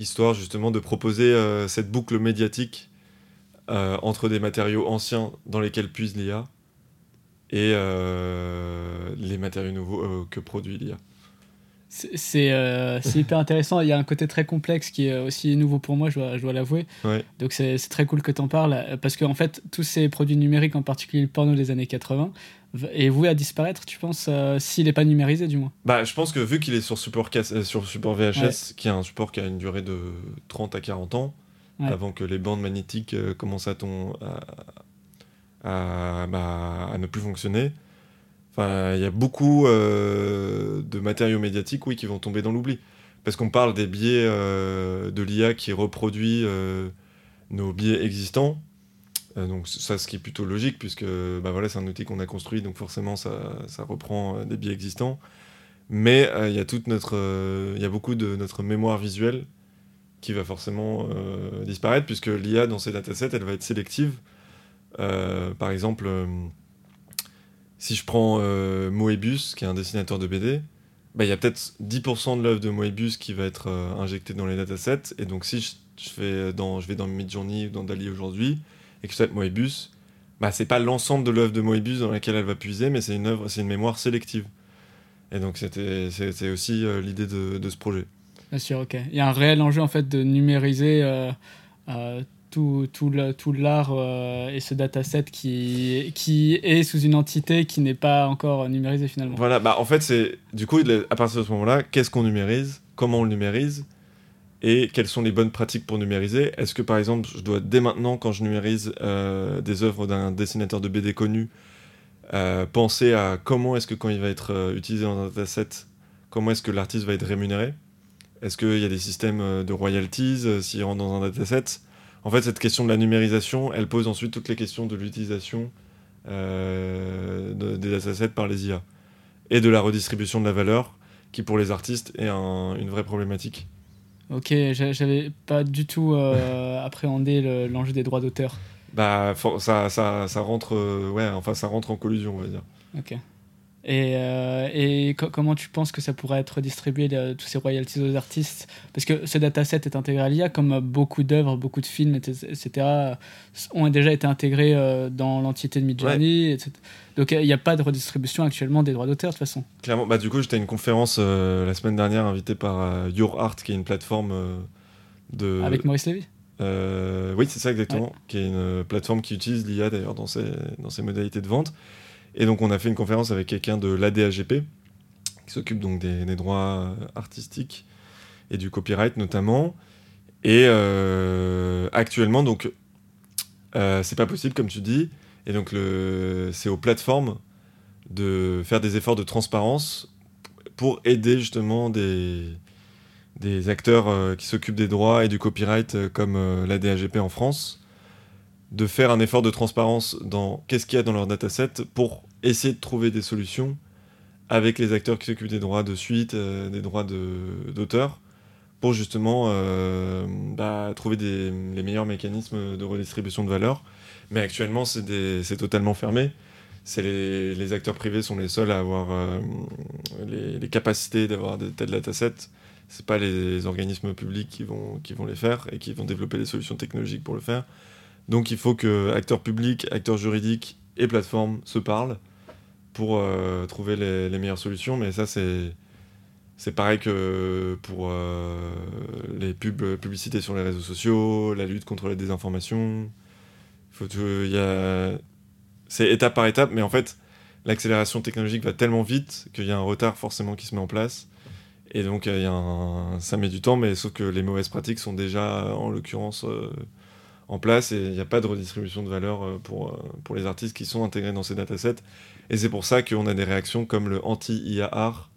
Speaker 2: histoire justement de proposer euh, cette boucle médiatique euh, entre des matériaux anciens dans lesquels puise l'IA et euh, les matériaux nouveaux que produit l'IA.
Speaker 1: C'est hyper intéressant. Il y a un côté très complexe qui est aussi nouveau pour moi, je dois, je dois l'avouer. Donc c'est très cool que tu en parles. Parce qu'en fait, tous ces produits numériques, en particulier le porno des années 80, est voué à disparaître, tu penses, euh, s'il n'est pas numérisé du moins
Speaker 2: Bah, je pense que vu qu'il est sur support, euh, sur support VHS, qui a un support qui a une durée de 30 à 40 ans, avant que les bandes magnétiques euh, commencent à, ton, à, bah, à, ne plus fonctionner, Enfin, il y a beaucoup de matériaux médiatiques, oui, qui vont tomber dans l'oubli. Parce qu'on parle des biais de l'IA qui reproduit nos biais existants. Donc ça, ce qui est plutôt logique, puisque bah, voilà, c'est un outil qu'on a construit, donc forcément, ça, ça reprend des biais existants. Mais il y a toute notre, il y a beaucoup de notre mémoire visuelle qui va forcément euh, disparaître, puisque l'IA dans ces datasets, elle va être sélective. Euh, par exemple, euh, si je prends Moebius, qui est un dessinateur de BD, bah, il y a peut-être 10% de l'œuvre de Moebius qui va être injectée dans les datasets. Et donc, si je, fais dans, je vais dans Midjourney ou dans Dali aujourd'hui, et que je tape Moebius, bah, c'est pas l'ensemble de l'œuvre de Moebius dans laquelle elle va puiser, mais c'est une, œuvre, c'est une mémoire sélective. Et donc, c'était aussi l'idée de, de ce projet.
Speaker 1: Bien sûr, ok. Il y a un réel enjeu en fait de numériser euh, euh, tout, tout, tout l'art euh, et ce dataset qui, qui est sous une entité qui n'est pas encore numérisée finalement.
Speaker 2: Voilà, bah en fait, c'est du coup, à partir de ce moment-là, qu'est-ce qu'on numérise? Comment on le numérise? Et quelles sont les bonnes pratiques pour numériser? Est-ce que par exemple, je dois dès maintenant, quand je numérise des œuvres d'un dessinateur de BD connu, penser à comment est-ce que quand il va être utilisé dans un dataset, comment est-ce que l'artiste va être rémunéré? Est-ce qu'il y a des systèmes euh, de royalties euh, s'il rentre dans un dataset? En fait, cette question de la numérisation, elle pose ensuite toutes les questions de l'utilisation euh, des datasets par les IA et de la redistribution de la valeur, qui pour les artistes est une vraie problématique.
Speaker 1: Ok, j'avais pas du tout appréhendé l'enjeu des droits d'auteur.
Speaker 2: Bah, ça, ça, ça rentre, ouais, enfin, ça rentre en collusion, on va dire.
Speaker 1: Ok. Et, euh, et comment tu penses que ça pourrait être distribué, tous ces royalties aux artistes? Parce que ce dataset est intégré à l'IA, comme beaucoup d'œuvres, beaucoup de films, etc., ont déjà été intégrés euh, dans l'entité de Midjourney. etc. Donc il n'y a pas de redistribution actuellement des droits d'auteur de toute façon.
Speaker 2: Clairement, bah, du coup, j'étais à une conférence euh, la semaine dernière invitée par Your Art, qui est une plateforme de.
Speaker 1: Avec Maurice Lévy
Speaker 2: Oui, c'est ça exactement, qui est une plateforme qui utilise l'IA d'ailleurs dans ses, dans ses modalités de vente. Et donc on a fait une conférence avec quelqu'un de l'ADAGP, qui s'occupe donc des, droits artistiques et du copyright notamment. Et euh, actuellement, donc, euh, c'est pas possible, comme tu dis. Et donc, c'est aux plateformes de faire des efforts de transparence pour aider justement des, acteurs euh, qui s'occupent des droits et du copyright comme l'ADAGP en France de faire un effort de transparence dans qu'est-ce qu'il y a dans leur dataset pour essayer de trouver des solutions avec les acteurs qui s'occupent des droits de suite, euh, des droits d'auteur, pour justement euh, bah, trouver des, les meilleurs mécanismes de redistribution de valeur. Mais actuellement, c'est totalement fermé. Les, les, acteurs privés sont les seuls à avoir euh, les, capacités d'avoir de tels datasets. Ce pas les organismes publics qui vont, qui vont les faire et qui vont développer des solutions technologiques pour le faire. Donc il faut que acteurs publics, acteurs juridiques et plateformes se parlent pour euh, trouver les, meilleures solutions. Mais ça, c'est, c'est pareil que pour euh, les pubs, publicités sur les réseaux sociaux, la lutte contre la désinformation. Y a... C'est étape par étape, mais en fait, l'accélération technologique va tellement vite qu'il y a un retard forcément qui se met en place. Et donc, il y a ça met du temps, mais sauf que les mauvaises pratiques sont déjà, en l'occurrence, euh, en place et il n'y a pas de redistribution de valeur euh, pour, euh, pour les artistes qui sont intégrés dans ces datasets. Et c'est pour ça qu'on a des réactions comme le anti-IA art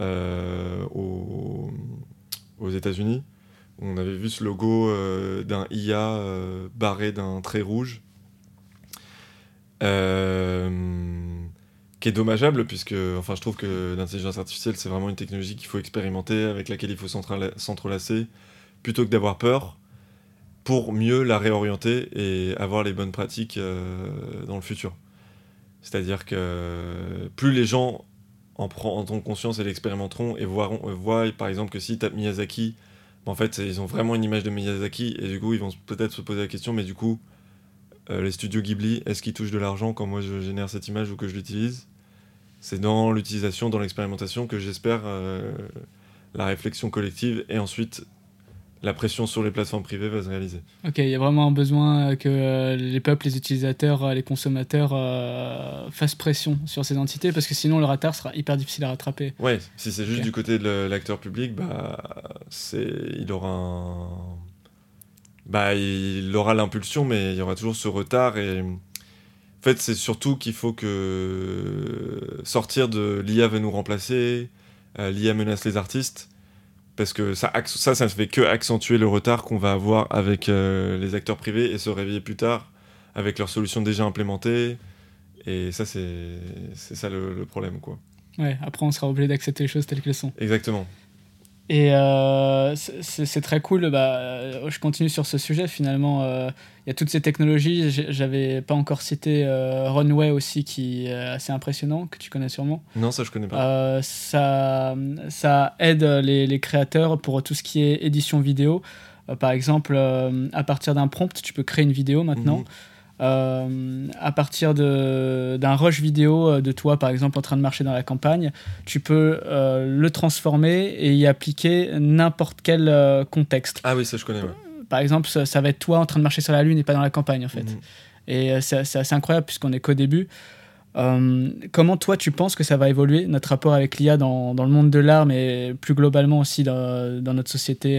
Speaker 2: euh, aux, aux États-Unis. On avait vu ce logo d'un IA barré d'un trait rouge. qui est dommageable puisque enfin je trouve que l'intelligence artificielle c'est vraiment une technologie qu'il faut expérimenter avec laquelle il faut s'entrelacer plutôt que d'avoir peur pour mieux la réorienter et avoir les bonnes pratiques euh, dans le futur. C'est-à-dire que plus les gens en prendront conscience et l'expérimenteront et euh, voient par exemple que si tapent Miyazaki, ben, en fait ils ont vraiment une image de Miyazaki et du coup ils vont peut-être se poser la question mais du coup euh, les studios Ghibli, est-ce qu'ils touchent de l'argent quand moi je génère cette image ou que je l'utilise? C'est dans l'utilisation, dans l'expérimentation que j'espère la réflexion collective et ensuite la pression sur les plateformes privées va se réaliser.
Speaker 1: Ok, il y a vraiment un besoin que euh, les peuples, les utilisateurs, euh, les consommateurs euh, fassent pression sur ces entités parce que sinon le retard sera hyper difficile à rattraper.
Speaker 2: Ouais, si c'est juste du côté de l'acteur public, bah, il aura un... bah, il aura l'impulsion, mais il y aura toujours ce retard et fait, c'est surtout qu'il faut que sortir de l'IA veut nous remplacer, l'IA menace les artistes, parce que ça, ça, ça ne fait que accentuer le retard qu'on va avoir avec les acteurs privés et se réveiller plus tard avec leurs solutions déjà implémentées. Et ça, c'est ça le, problème, quoi.
Speaker 1: Ouais, après, on sera obligé d'accepter les choses telles qu'elles sont.
Speaker 2: Exactement.
Speaker 1: Et euh, c'est très cool. Bah, euh, je continue sur ce sujet. Finalement, euh, il y a toutes ces technologies. J'avais pas encore cité Runway aussi, qui est assez impressionnant, que tu connais sûrement.
Speaker 2: Non, ça je connais pas.
Speaker 1: ça, ça aide les, les, créateurs pour tout ce qui est édition vidéo. par exemple, à partir d'un prompt, tu peux créer une vidéo maintenant. Mhm. Euh, à partir d'un rush vidéo euh, de toi, par exemple, en train de marcher dans la campagne, tu peux euh, le transformer et y appliquer n'importe quel contexte.
Speaker 2: Ah oui, ça je connais.
Speaker 1: Par exemple, ça, va être toi en train de marcher sur la Lune et pas dans la campagne, en fait. Mhm. Et c'est assez incroyable puisqu'on est qu'au début. comment toi tu penses que ça va évoluer notre rapport avec l'IA dans, dans, le monde de l'art, mais plus globalement aussi dans, dans notre société,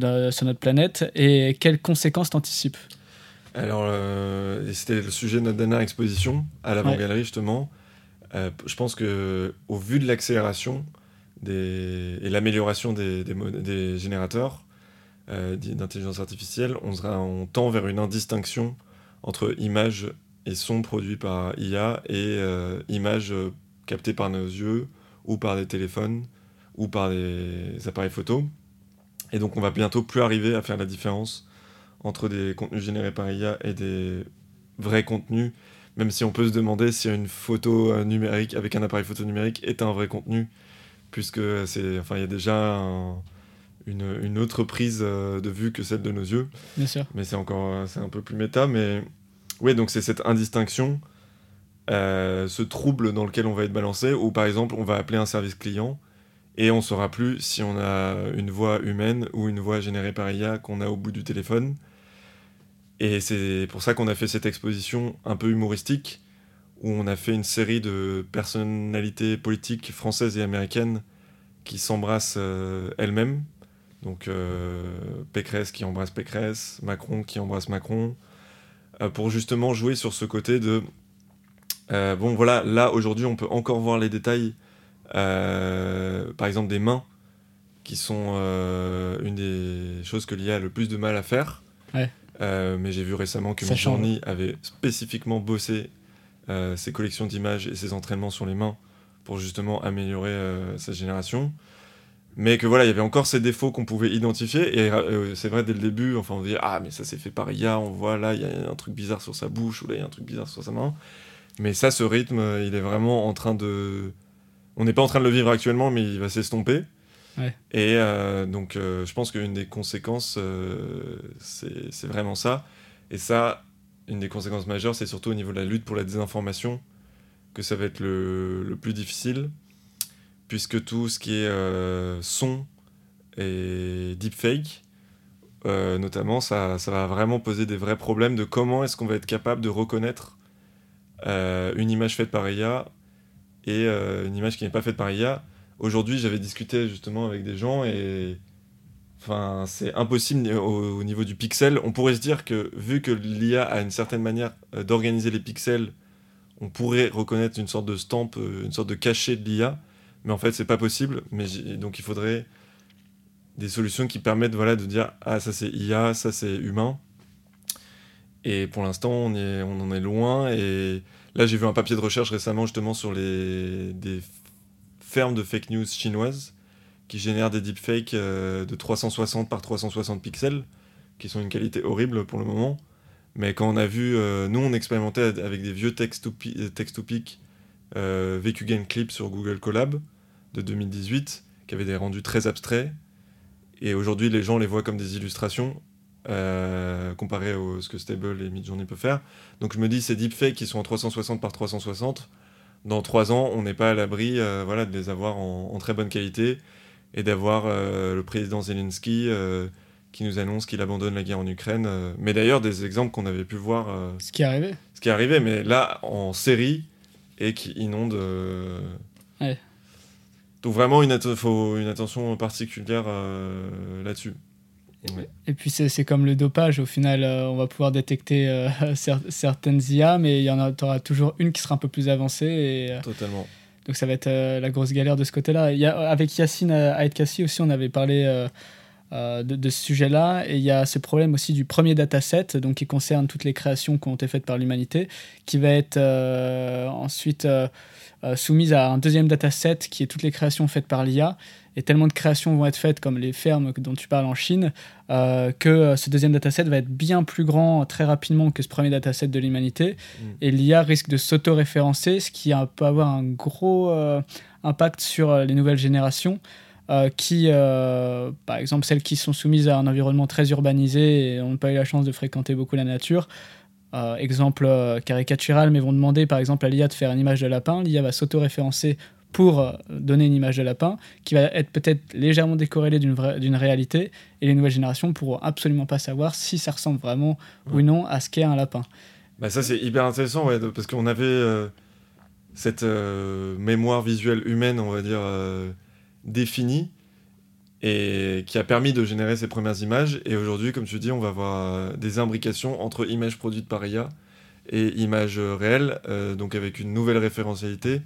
Speaker 1: sur notre planète, et quelles conséquences t'anticipes?
Speaker 2: Alors, euh, c'était le sujet de notre dernière exposition à l'avant-galerie, justement. Euh, je pense que au vu de l'accélération et l'amélioration des, des, générateurs euh, d'intelligence artificielle, on, sera, on tend vers une indistinction entre images et son produits par IA et images captées par nos yeux ou par des téléphones ou par des appareils photo. Et donc on va bientôt plus arriver à faire la différence entre des contenus générés par IA et des vrais contenus, même si on peut se demander si une photo euh, numérique avec un appareil photo numérique est un vrai contenu, puisque c'est, enfin, il y a déjà une, une, autre prise euh, de vue que celle de nos yeux.
Speaker 1: Bien sûr.
Speaker 2: Mais c'est encore, euh, c'est un peu plus méta, mais oui, donc c'est cette indistinction, ce trouble dans lequel on va être balancé, où par exemple on va appeler un service client et on saura plus si on a une voix humaine ou une voix générée par IA qu'on a au bout du téléphone. Et c'est pour ça qu'on a fait cette exposition un peu humoristique, où on a fait une série de personnalités politiques françaises et américaines qui s'embrassent euh, elles-mêmes. Donc euh, Pécresse qui embrasse Pécresse, Macron qui embrasse Macron, euh, pour justement jouer sur ce côté de... bon voilà, là aujourd'hui on peut encore voir les détails, par exemple des mains, qui sont une des choses que l'IA a le plus de mal à faire.
Speaker 1: Ouais.
Speaker 2: Euh, mais j'ai vu récemment que Midjourney avait spécifiquement bossé euh, ses collections d'images et ses entraînements sur les mains pour justement améliorer euh, sa génération. Mais que voilà, il y avait encore ces défauts qu'on pouvait identifier. Et c'est vrai, dès le début, enfin, on dit Ah, mais ça c'est fait par IA, on voit là, il y a un truc bizarre sur sa bouche, ou là, il y a un truc bizarre sur sa main. Mais ça, ce rythme, il est vraiment en train de. On n'est pas en train de le vivre actuellement, mais il va s'estomper. Et euh, donc, euh, je pense qu'une des conséquences, euh, c'est vraiment ça. Et ça, une des conséquences majeures, c'est surtout au niveau de la lutte pour la désinformation que ça va être le, plus difficile, puisque tout ce qui est son et deepfake, notamment, ça, ça, va vraiment poser des vrais problèmes de comment est-ce qu'on va être capable de reconnaître une image faite par IA et une image qui n'est pas faite par IA Aujourd'hui, j'avais discuté justement avec des gens et enfin, c'est impossible au, niveau du pixel. On pourrait se dire que vu que l'IA a une certaine manière euh, d'organiser les pixels, on pourrait reconnaître une sorte de stamp, euh, une sorte de cachet de l'IA, mais en fait, c'est pas possible. Mais donc, il faudrait des solutions qui permettent voilà, de dire ah ça c'est IA, ça c'est humain. Et pour l'instant, on, en est loin. Et là, j'ai vu un papier de recherche récemment justement sur les ferme de fake news chinoises qui génèrent des deepfakes euh, de 360 par 360 pixels, qui sont une qualité horrible pour le moment. Mais quand on a vu, euh, nous on expérimentait avec des vieux text-to-pic euh, VQ Game Clip sur Google Colab de 2018, qui avaient des rendus très abstraits. Et aujourd'hui, les gens les voient comme des illustrations, comparé à ce que Stable et Midjourney peuvent faire. Donc je me dis, ces deepfakes qui sont en 360 par 360, dans trois ans, on n'est pas à l'abri euh, voilà, de les avoir en, très bonne qualité et d'avoir euh, le président Zelensky euh, qui nous annonce qu'il abandonne la guerre en Ukraine. mais d'ailleurs, des exemples qu'on avait pu voir.
Speaker 1: ce qui est arrivé.
Speaker 2: Ce qui est arrivé, mais là, en série et qui inonde.
Speaker 1: Ouais.
Speaker 2: Donc vraiment, il faut une attention particulière là-dessus.
Speaker 1: Et puis c'est comme le dopage, au final, on va pouvoir détecter certaines IA, mais il y en aura toujours une qui sera un peu plus avancée. Et,
Speaker 2: Totalement.
Speaker 1: Donc ça va être la grosse galère de ce côté-là. Avec Yacine Aetkassi aussi, on avait parlé euh, de, ce sujet-là. Et il y a ce problème aussi du premier dataset, donc qui concerne toutes les créations qui ont été faites par l'humanité, qui va être euh, ensuite euh, soumise à un deuxième dataset qui est toutes les créations faites par l'IA. Et tellement de créations vont être faites, comme les fermes dont tu parles en Chine, que ce deuxième dataset va être bien plus grand très rapidement que ce premier dataset de l'humanité. Mm. Et l'IA risque de s'auto-référencer, ce qui peut avoir un gros impact sur les nouvelles générations. Euh, qui, euh, par exemple, celles qui sont soumises à un environnement très urbanisé et n'ont pas eu la chance de fréquenter beaucoup la nature. Euh, exemple caricatural, mais vont demander par exemple à l'IA de faire une image de lapin. L'IA va s'auto-référencer pour donner une image de lapin qui va être peut-être légèrement décorrélée d'une réalité et les nouvelles générations pourront absolument pas savoir si ça ressemble vraiment ou non à ce qu'est un lapin.
Speaker 2: Bah ça c'est hyper intéressant ouais, parce qu'on avait cette mémoire visuelle humaine on va dire défini et qui a permis de générer ces premières images. Et aujourd'hui, comme tu dis, on va avoir euh, des imbrications entre images produites par IA et images réelles, euh, donc avec une nouvelle référentialité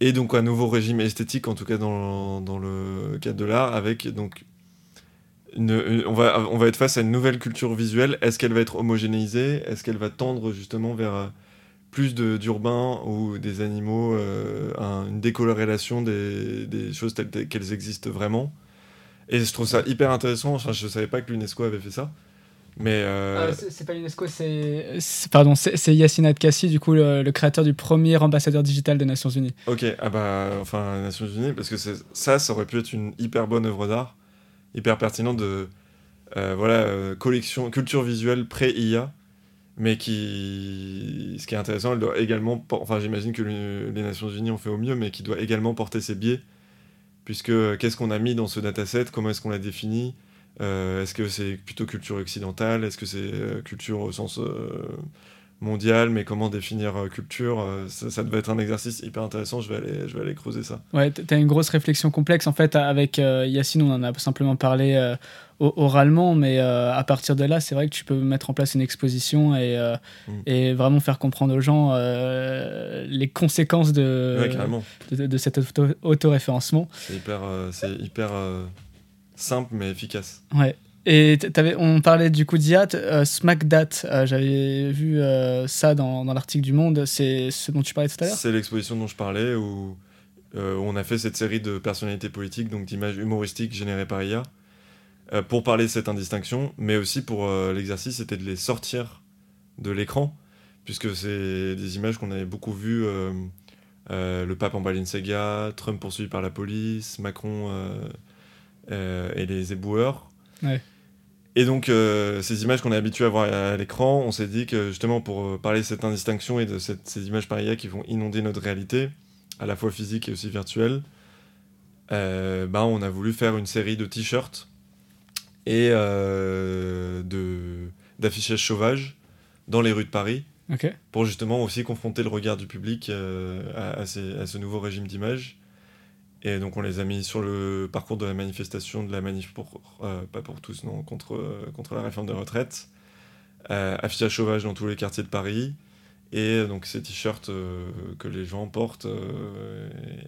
Speaker 2: et donc un nouveau régime esthétique, en tout cas dans, dans le cadre de l'art, avec donc on, va, on va être face à une nouvelle culture visuelle. Est-ce qu'elle va être homogénéisée? Est-ce qu'elle va tendre justement vers euh, plus d'urbains ou des animaux, euh, une décoloration des, des choses telles qu'elles existent vraiment? Et je trouve ça hyper intéressant. Enfin, je savais pas que l'UNESCO avait fait ça. Mais euh...
Speaker 1: Ah, c'est pas l'UNESCO, c'est pardon, c'est Yassine Adkassi, du coup le, créateur du premier ambassadeur digital des Nations Unies.
Speaker 2: Ok, ah bah enfin Nations Unies, parce que ça, ça aurait pu être une hyper bonne œuvre d'art, hyper pertinente de euh, voilà euh, collection culture visuelle pré IA mais qui, ce qui est intéressant, elle doit également, enfin j'imagine que les Nations Unies ont fait au mieux, mais qui doit également porter ses biais, puisque qu'est-ce qu'on a mis dans ce dataset, comment est-ce qu'on l'a défini, euh, est-ce que c'est plutôt culture occidentale, est-ce que c'est euh, culture au sens euh, mondial, mais comment définir culture, ça, ça, devait être un exercice hyper intéressant, je vais aller, je vais aller creuser ça.
Speaker 1: Ouais, tu as une grosse réflexion complexe, en fait, avec Yacine, on en a simplement parlé oralement, mais euh, à partir de là, c'est vrai que tu peux mettre en place une exposition et, euh, mm. et vraiment faire comprendre aux gens euh, les conséquences de, de, de, cet auto-référencement.
Speaker 2: C'est hyper, c'est hyper simple mais efficace.
Speaker 1: Ouais. Et avais, on parlait du coup d'IAT, SmackDat, j'avais vu ça dans, dans l'article du Monde, c'est ce dont tu parlais tout à l'heure?
Speaker 2: C'est l'exposition dont je parlais où, où, on a fait cette série de personnalités politiques, donc d'images humoristiques générées par IA. Euh, pour parler de cette indistinction, mais aussi pour euh, l'exercice, c'était de les sortir de l'écran, puisque c'est des images qu'on avait beaucoup vues. Euh, le pape en Balenciaga, Trump poursuivi par la police, Macron et les éboueurs. Et donc, ces images qu'on est habitué à voir à, l'écran, on s'est dit que justement, pour parler de cette indistinction et de ces images par IA qui vont inonder notre réalité, à la fois physique et aussi virtuelle, bah, on a voulu faire une série de t-shirts et euh, d'affichage sauvage dans les rues de Paris. Pour justement aussi confronter le regard du public euh, à, à, ce nouveau régime d'image. Et donc on les a mis sur le parcours de la manifestation de la manif pour euh, pas pour tous non contre contre la réforme des retraites. affichage sauvage dans tous les quartiers de Paris et donc ces t-shirts que les gens portent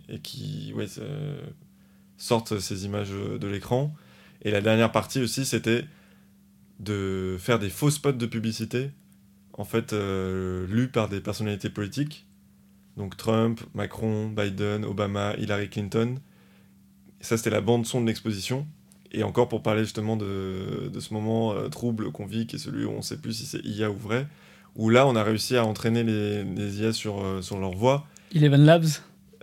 Speaker 2: et, qui sortent ces images de l'écran et la dernière partie aussi, c'était de faire des faux spots de publicité, en fait, euh, lus par des personnalités politiques. Donc Trump, Macron, Biden, Obama, Hillary Clinton. ça, c'était la bande-son de l'exposition. Et encore pour parler justement de, de ce moment euh, trouble qu'on vit, qui est celui où on ne sait plus si c'est IA ou vrai, où là, on a réussi à entraîner les, les IA sur, euh, sur leur voix.
Speaker 1: Eleven Labs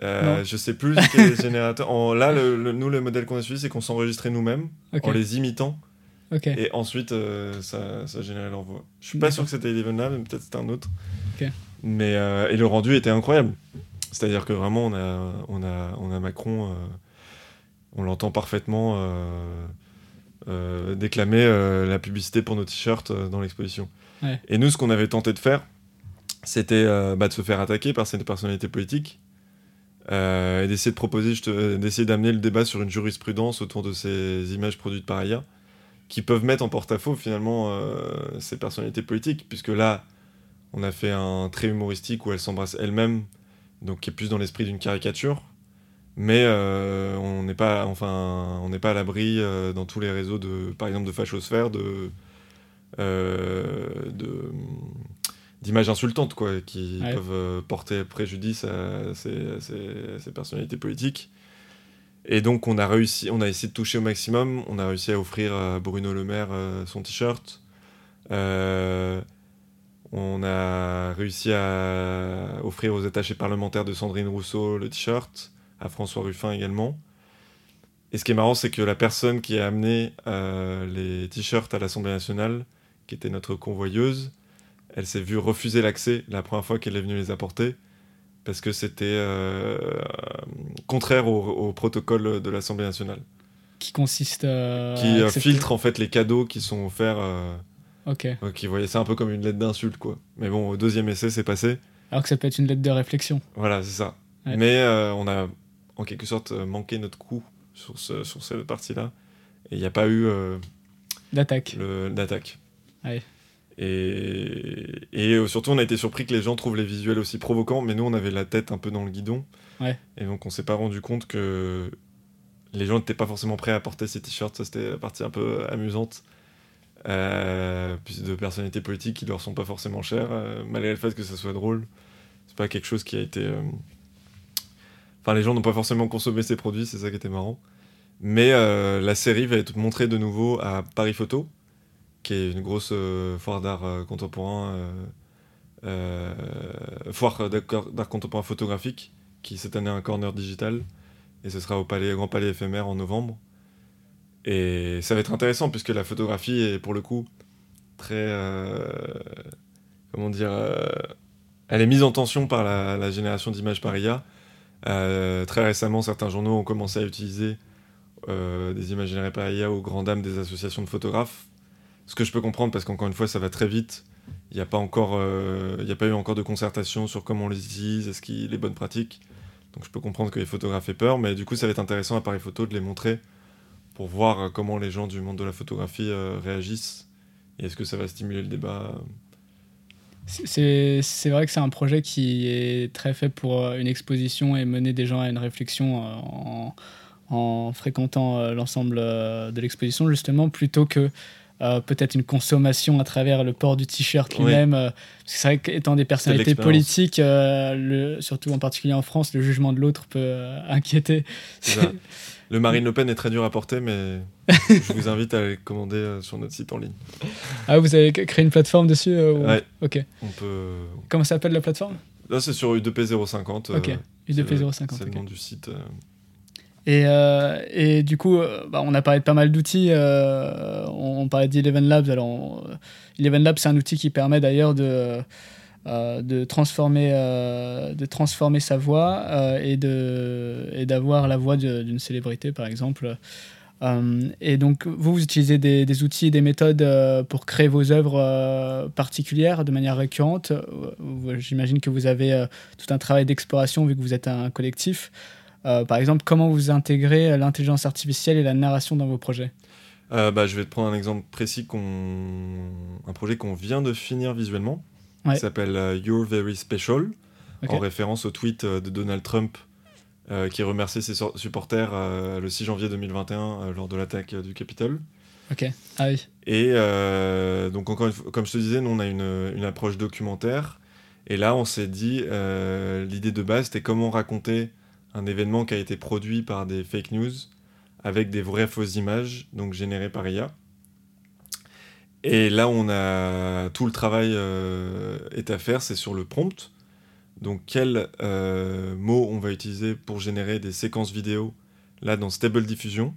Speaker 2: euh, je sais plus quel générateur. En, là, le, nous, le modèle qu'on a suivi, c'est qu'on s'enregistrait nous-mêmes en les imitant. Et ensuite, euh, ça, ça générait leur voix. Je suis pas sûr que c'était Eleven là, mais peut-être c'était un autre. Mais, euh, et le rendu était incroyable. C'est-à-dire que vraiment, on a, on a, on a Macron, on l'entend parfaitement déclamer la publicité pour nos t-shirts dans l'exposition. Et nous, ce qu'on avait tenté de faire, c'était bah, de se faire attaquer par ces personnalités politiques euh, et d'essayer de proposer, d'essayer d'amener le débat sur une jurisprudence autour de ces images produites par IA. qui peuvent mettre en porte-à-faux finalement ces personnalités politiques, puisque là, on a fait un trait humoristique où elle s'embrasse elle-même, donc qui est plus dans l'esprit d'une caricature. Mais euh, on n'est pas, enfin, on n'est pas à l'abri euh, dans tous les réseaux de, par exemple, de fachosphère, de, euh, de d'images insultantes, quoi, qui peuvent porter préjudice à ces, personnalités politiques. Et donc, on a réussi, on a essayé de toucher au maximum. On a réussi à offrir à Bruno Le Maire son t-shirt. On a réussi à offrir aux attachés parlementaires de Sandrine Rousseau le t-shirt, à François Ruffin également. Et ce qui est marrant, c'est que la personne qui a amené euh, les t-shirts à l'Assemblée nationale, qui était notre convoyeuse, elle s'est vue refuser l'accès la première fois qu'elle est venue les apporter, parce que c'était euh, contraire au, protocole de l'Assemblée nationale.
Speaker 1: Qui consiste à...
Speaker 2: Qui filtre en fait les cadeaux qui sont offerts euh,
Speaker 1: Ok.
Speaker 2: Ok, voyez ça un peu comme une lettre d'insulte, quoi. Mais bon, au deuxième essai, c'est passé.
Speaker 1: Alors que ça peut être une lettre de réflexion.
Speaker 2: Voilà, c'est ça. Mais euh, on a en quelque sorte euh, manqué notre coup sur, ce, sur cette partie-là. Et il n'y a pas eu. Euh,
Speaker 1: d'attaque.
Speaker 2: D'attaque.
Speaker 1: Ouais.
Speaker 2: Et, et surtout, on a été surpris que les gens trouvent les visuels aussi provocants, mais nous, on avait la tête un peu dans le guidon.
Speaker 1: Ouais.
Speaker 2: Et donc, on s'est pas rendu compte que les gens n'étaient pas forcément prêts à porter ces t-shirts. Ça, c'était la partie un peu amusante euh, de personnalités politiques qui leur sont pas forcément chères, euh, malgré le fait que ça soit drôle. C'est pas quelque chose qui a été. Euh, enfin, les gens n'ont pas forcément consommé ces produits, c'est ça qui était marrant. Mais euh, la série va être montrée de nouveau à Paris Photo, qui est une grosse foire d'art contemporain, foire d'art contemporain photographique, qui cette année a un corner digital, et ce sera au Grand Palais éphémère en novembre. Et ça va être intéressant puisque la photographie est pour le coup très. Euh, comment dire euh, Elle est mise en tension par la, génération d'images par IA. Euh, très récemment, certains journaux ont commencé à utiliser des images générées par IA aux grandes dames des associations de photographes. Ce que je peux comprendre parce qu'encore une fois, ça va très vite. Il n'y a, pas encore, a pas eu encore de concertation sur comment on les utilise, est-ce qu'il les bonnes pratiques. Donc je peux comprendre que les photographes aient peur, mais du coup, ça va être intéressant à Paris Photo de les montrer pour voir euh, comment les gens du monde de la photographie euh, réagissent et est-ce que ça va stimuler le débat?
Speaker 1: C'est vrai que c'est un projet qui est très fait pour euh, une exposition et mener des gens à une réflexion en, en fréquentant l'ensemble de l'exposition, justement, plutôt que peut-être une consommation à travers le port du t-shirt lui-même. c'est vrai qu'étant des personnalités politiques, le, surtout en particulier en France, le jugement de l'autre peut inquiéter.
Speaker 2: Le Marine Le Pen est très dur à porter, mais je vous invite à les commander euh, sur notre site en ligne.
Speaker 1: Ah, vous avez créé une plateforme dessus
Speaker 2: euh, Ouais.
Speaker 1: Ok.
Speaker 2: On peut...
Speaker 1: Comment s'appelle la plateforme?
Speaker 2: Là, c'est sur U2P050.
Speaker 1: Ok, U2P050.
Speaker 2: C'est le nom du site. Euh.
Speaker 1: Et, et, du coup, bah, on a parlé de pas mal d'outils. on, parlait d'Eleven Labs. Alors, Eleven Labs, c'est un outil qui permet d'ailleurs de euh, de, transformer, euh, de transformer sa voix euh, et, de, et d'avoir la voix d'une célébrité, par exemple. et donc, vous, vous utilisez des, des outils et des méthodes pour créer vos œuvres particulières de manière récurrente. J'imagine que vous avez tout un travail d'exploration vu que vous êtes un collectif. par exemple, comment vous intégrez l'intelligence artificielle et la narration dans vos projets?
Speaker 2: Bah, Je vais te prendre un exemple précis, un projet qu'on vient de finir visuellement qui s'appelle euh, You're Very Special, en référence au tweet euh, de Donald Trump euh, qui remerciait ses supporters le 6 janvier 2021 lors de l'attaque du Capitole.
Speaker 1: Ok, ah oui.
Speaker 2: Et donc, encore une fois, comme je te disais, nous, on a une, une approche documentaire. Et là, on s'est dit, l'idée de base, c'était comment raconter un événement qui a été produit par des fake news avec des vraies fausses images, donc générées par IA. Et là, on a tout le travail euh, est à faire, c'est sur le prompt. Donc, quels euh, mots on va utiliser pour générer des séquences vidéo là dans Stable Diffusion,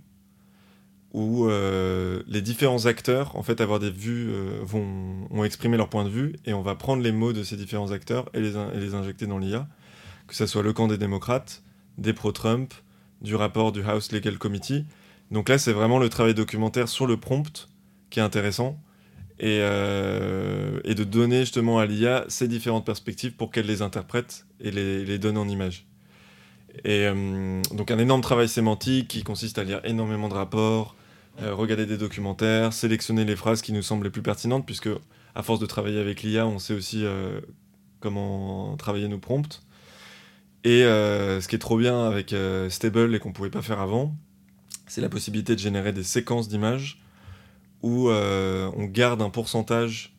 Speaker 2: où euh, les différents acteurs, en fait, avoir des vues, vont, vont, exprimer leur point de vue, et on va prendre les mots de ces différents acteurs et les, et les injecter dans l'IA, que ce soit le camp des démocrates, des pro-Trump, du rapport du House Legal Committee. Donc là, c'est vraiment le travail documentaire sur le prompt qui est intéressant euh, et, de donner justement à l'IA ces différentes perspectives pour qu'elle les interprète et les, donne en images. Et euh, donc un énorme travail sémantique qui consiste à lire énormément de rapports, regarder des documentaires, sélectionner les phrases qui nous semblent les plus pertinentes, puisque à force de travailler avec l'IA, on sait aussi comment travailler nos prompts. Et ce qui est trop bien avec Stable et qu'on pouvait pas faire avant, c'est la possibilité de générer des séquences d'images où on garde un pourcentage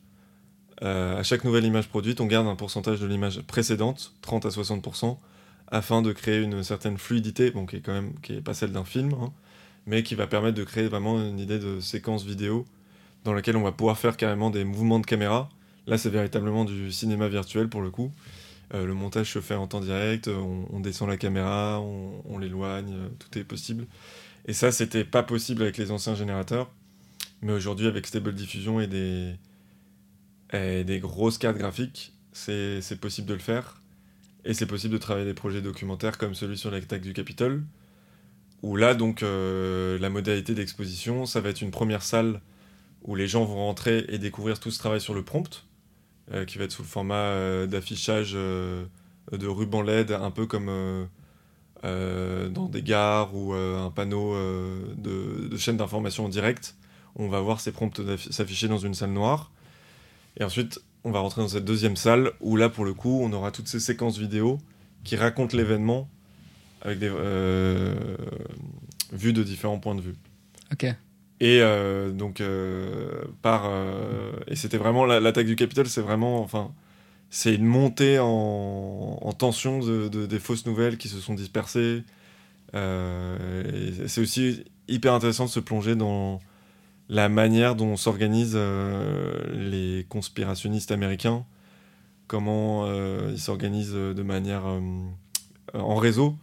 Speaker 2: euh, à chaque nouvelle image produite, on garde un pourcentage de l'image précédente, 30 à 60%, afin de créer une certaine fluidité, bon, qui est quand même qui pas celle d'un film, hein, mais qui va permettre de créer vraiment une idée de séquence vidéo dans laquelle on va pouvoir faire carrément des mouvements de caméra. Là, c'est véritablement du cinéma virtuel pour le coup. Euh, le montage se fait en temps direct, on, descend la caméra, on, on l'éloigne, euh, tout est possible. Et ça, c'était pas possible avec les anciens générateurs. Mais aujourd'hui, avec Stable Diffusion et des, des grosses cartes graphiques, c'est possible de le faire. Et c'est possible de travailler des projets documentaires comme celui sur l'attaque du Capitole, où là, donc, euh, la modalité d'exposition, ça va être une première salle où les gens vont rentrer et découvrir tout ce travail sur le prompt, euh, qui va être sous le format euh, d'affichage de ruban LED, un peu comme dans des gares ou un panneau de, de chaîne d'information en direct. On va voir ces prompts s'afficher dans une salle noire. Et ensuite, on va rentrer dans cette deuxième salle où là, pour le coup, on aura toutes ces séquences vidéo qui racontent l'événement avec des euh, vues de différents points de vue.
Speaker 1: Ok.
Speaker 2: Et euh, donc, euh, par. et c'était vraiment l'attaque du Capitole, c'est vraiment. Enfin, c'est une montée en, tension de, des fausses nouvelles qui se sont dispersées. c'est aussi hyper intéressant de se plonger dans la manière dont s'organisent euh, les conspirationnistes américains, comment euh, ils s'organisent de manière euh, en réseau,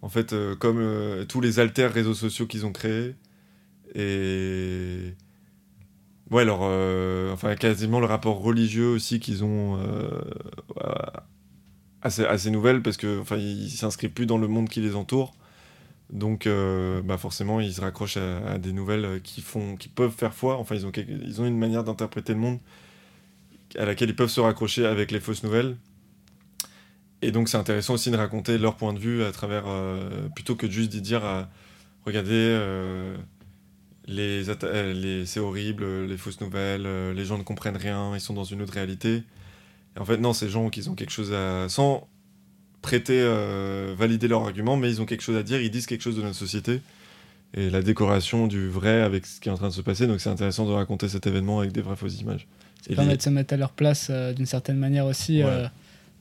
Speaker 2: en fait, comme tous les alters réseaux sociaux qu'ils ont créés. Et. Ouais, alors, enfin, quasiment le rapport religieux aussi qu'ils ont à, ces, nouvelles, parce que enfin, ils s'inscrivent plus dans le monde qui les entoure. Donc, euh, bah forcément, ils se raccrochent à, des nouvelles qui, font, qui peuvent faire foi. Enfin, ils ont, ils ont une manière d'interpréter le monde à laquelle ils peuvent se raccrocher avec les fausses nouvelles. Et donc, c'est intéressant aussi de raconter leur point de vue à travers, euh, plutôt que juste d'y dire, euh, regardez, c'est horrible, les fausses nouvelles, les gens ne comprennent rien, ils sont dans une autre réalité. En fait, non, ces gens qui ont quelque chose à. sans prêter, euh, valider leur argument, mais ils ont quelque chose à dire, ils disent quelque chose de notre société et la décoration du vrai avec ce qui est en train de se passer. Donc c'est intéressant de raconter cet événement avec des vraies fausses images.
Speaker 1: Ça permet de se mettre à leur place euh, d'une certaine manière aussi euh,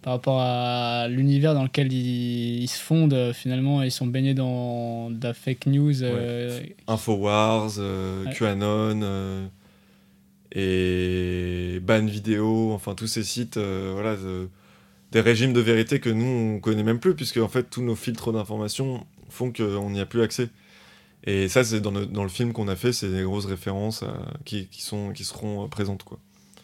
Speaker 1: par rapport à l'univers dans lequel ils, se fondent. finalement, ils sont baignés dans de la fake news.
Speaker 2: Infowars, QAnon et Ban Vidéo, enfin tous ces sites voilà, des régimes de vérité que nous, on connaît même plus, puisque en fait, tous nos filtres d'information font qu'on n'y a plus accès. Et ça, c'est dans, le film qu'on a fait, c'est des grosses références euh, qui, sont, qui seront euh, présentes. Quoi.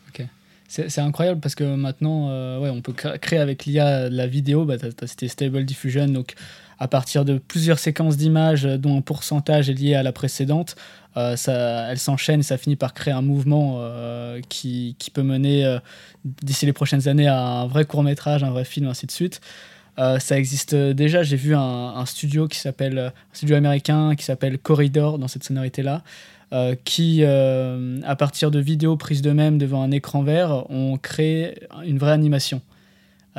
Speaker 1: Ok. C'est incroyable parce que maintenant, euh, ouais, on peut créer avec l'IA la vidéo, bah, Stable Diffusion, donc à partir de plusieurs séquences d'images dont un pourcentage est lié à la précédente, euh, ça, elle s'enchaîne et ça finit par créer un mouvement euh, qui, qui, peut mener euh, d'ici les prochaines années à un vrai court métrage, un vrai film, ainsi de suite. ça existe déjà. J'ai vu un, studio qui s'appelle un studio américain qui s'appelle Corridor dans cette sonorité là, qui à partir de vidéos prises d'eux-mêmes devant un écran vert ont créé une vraie animation.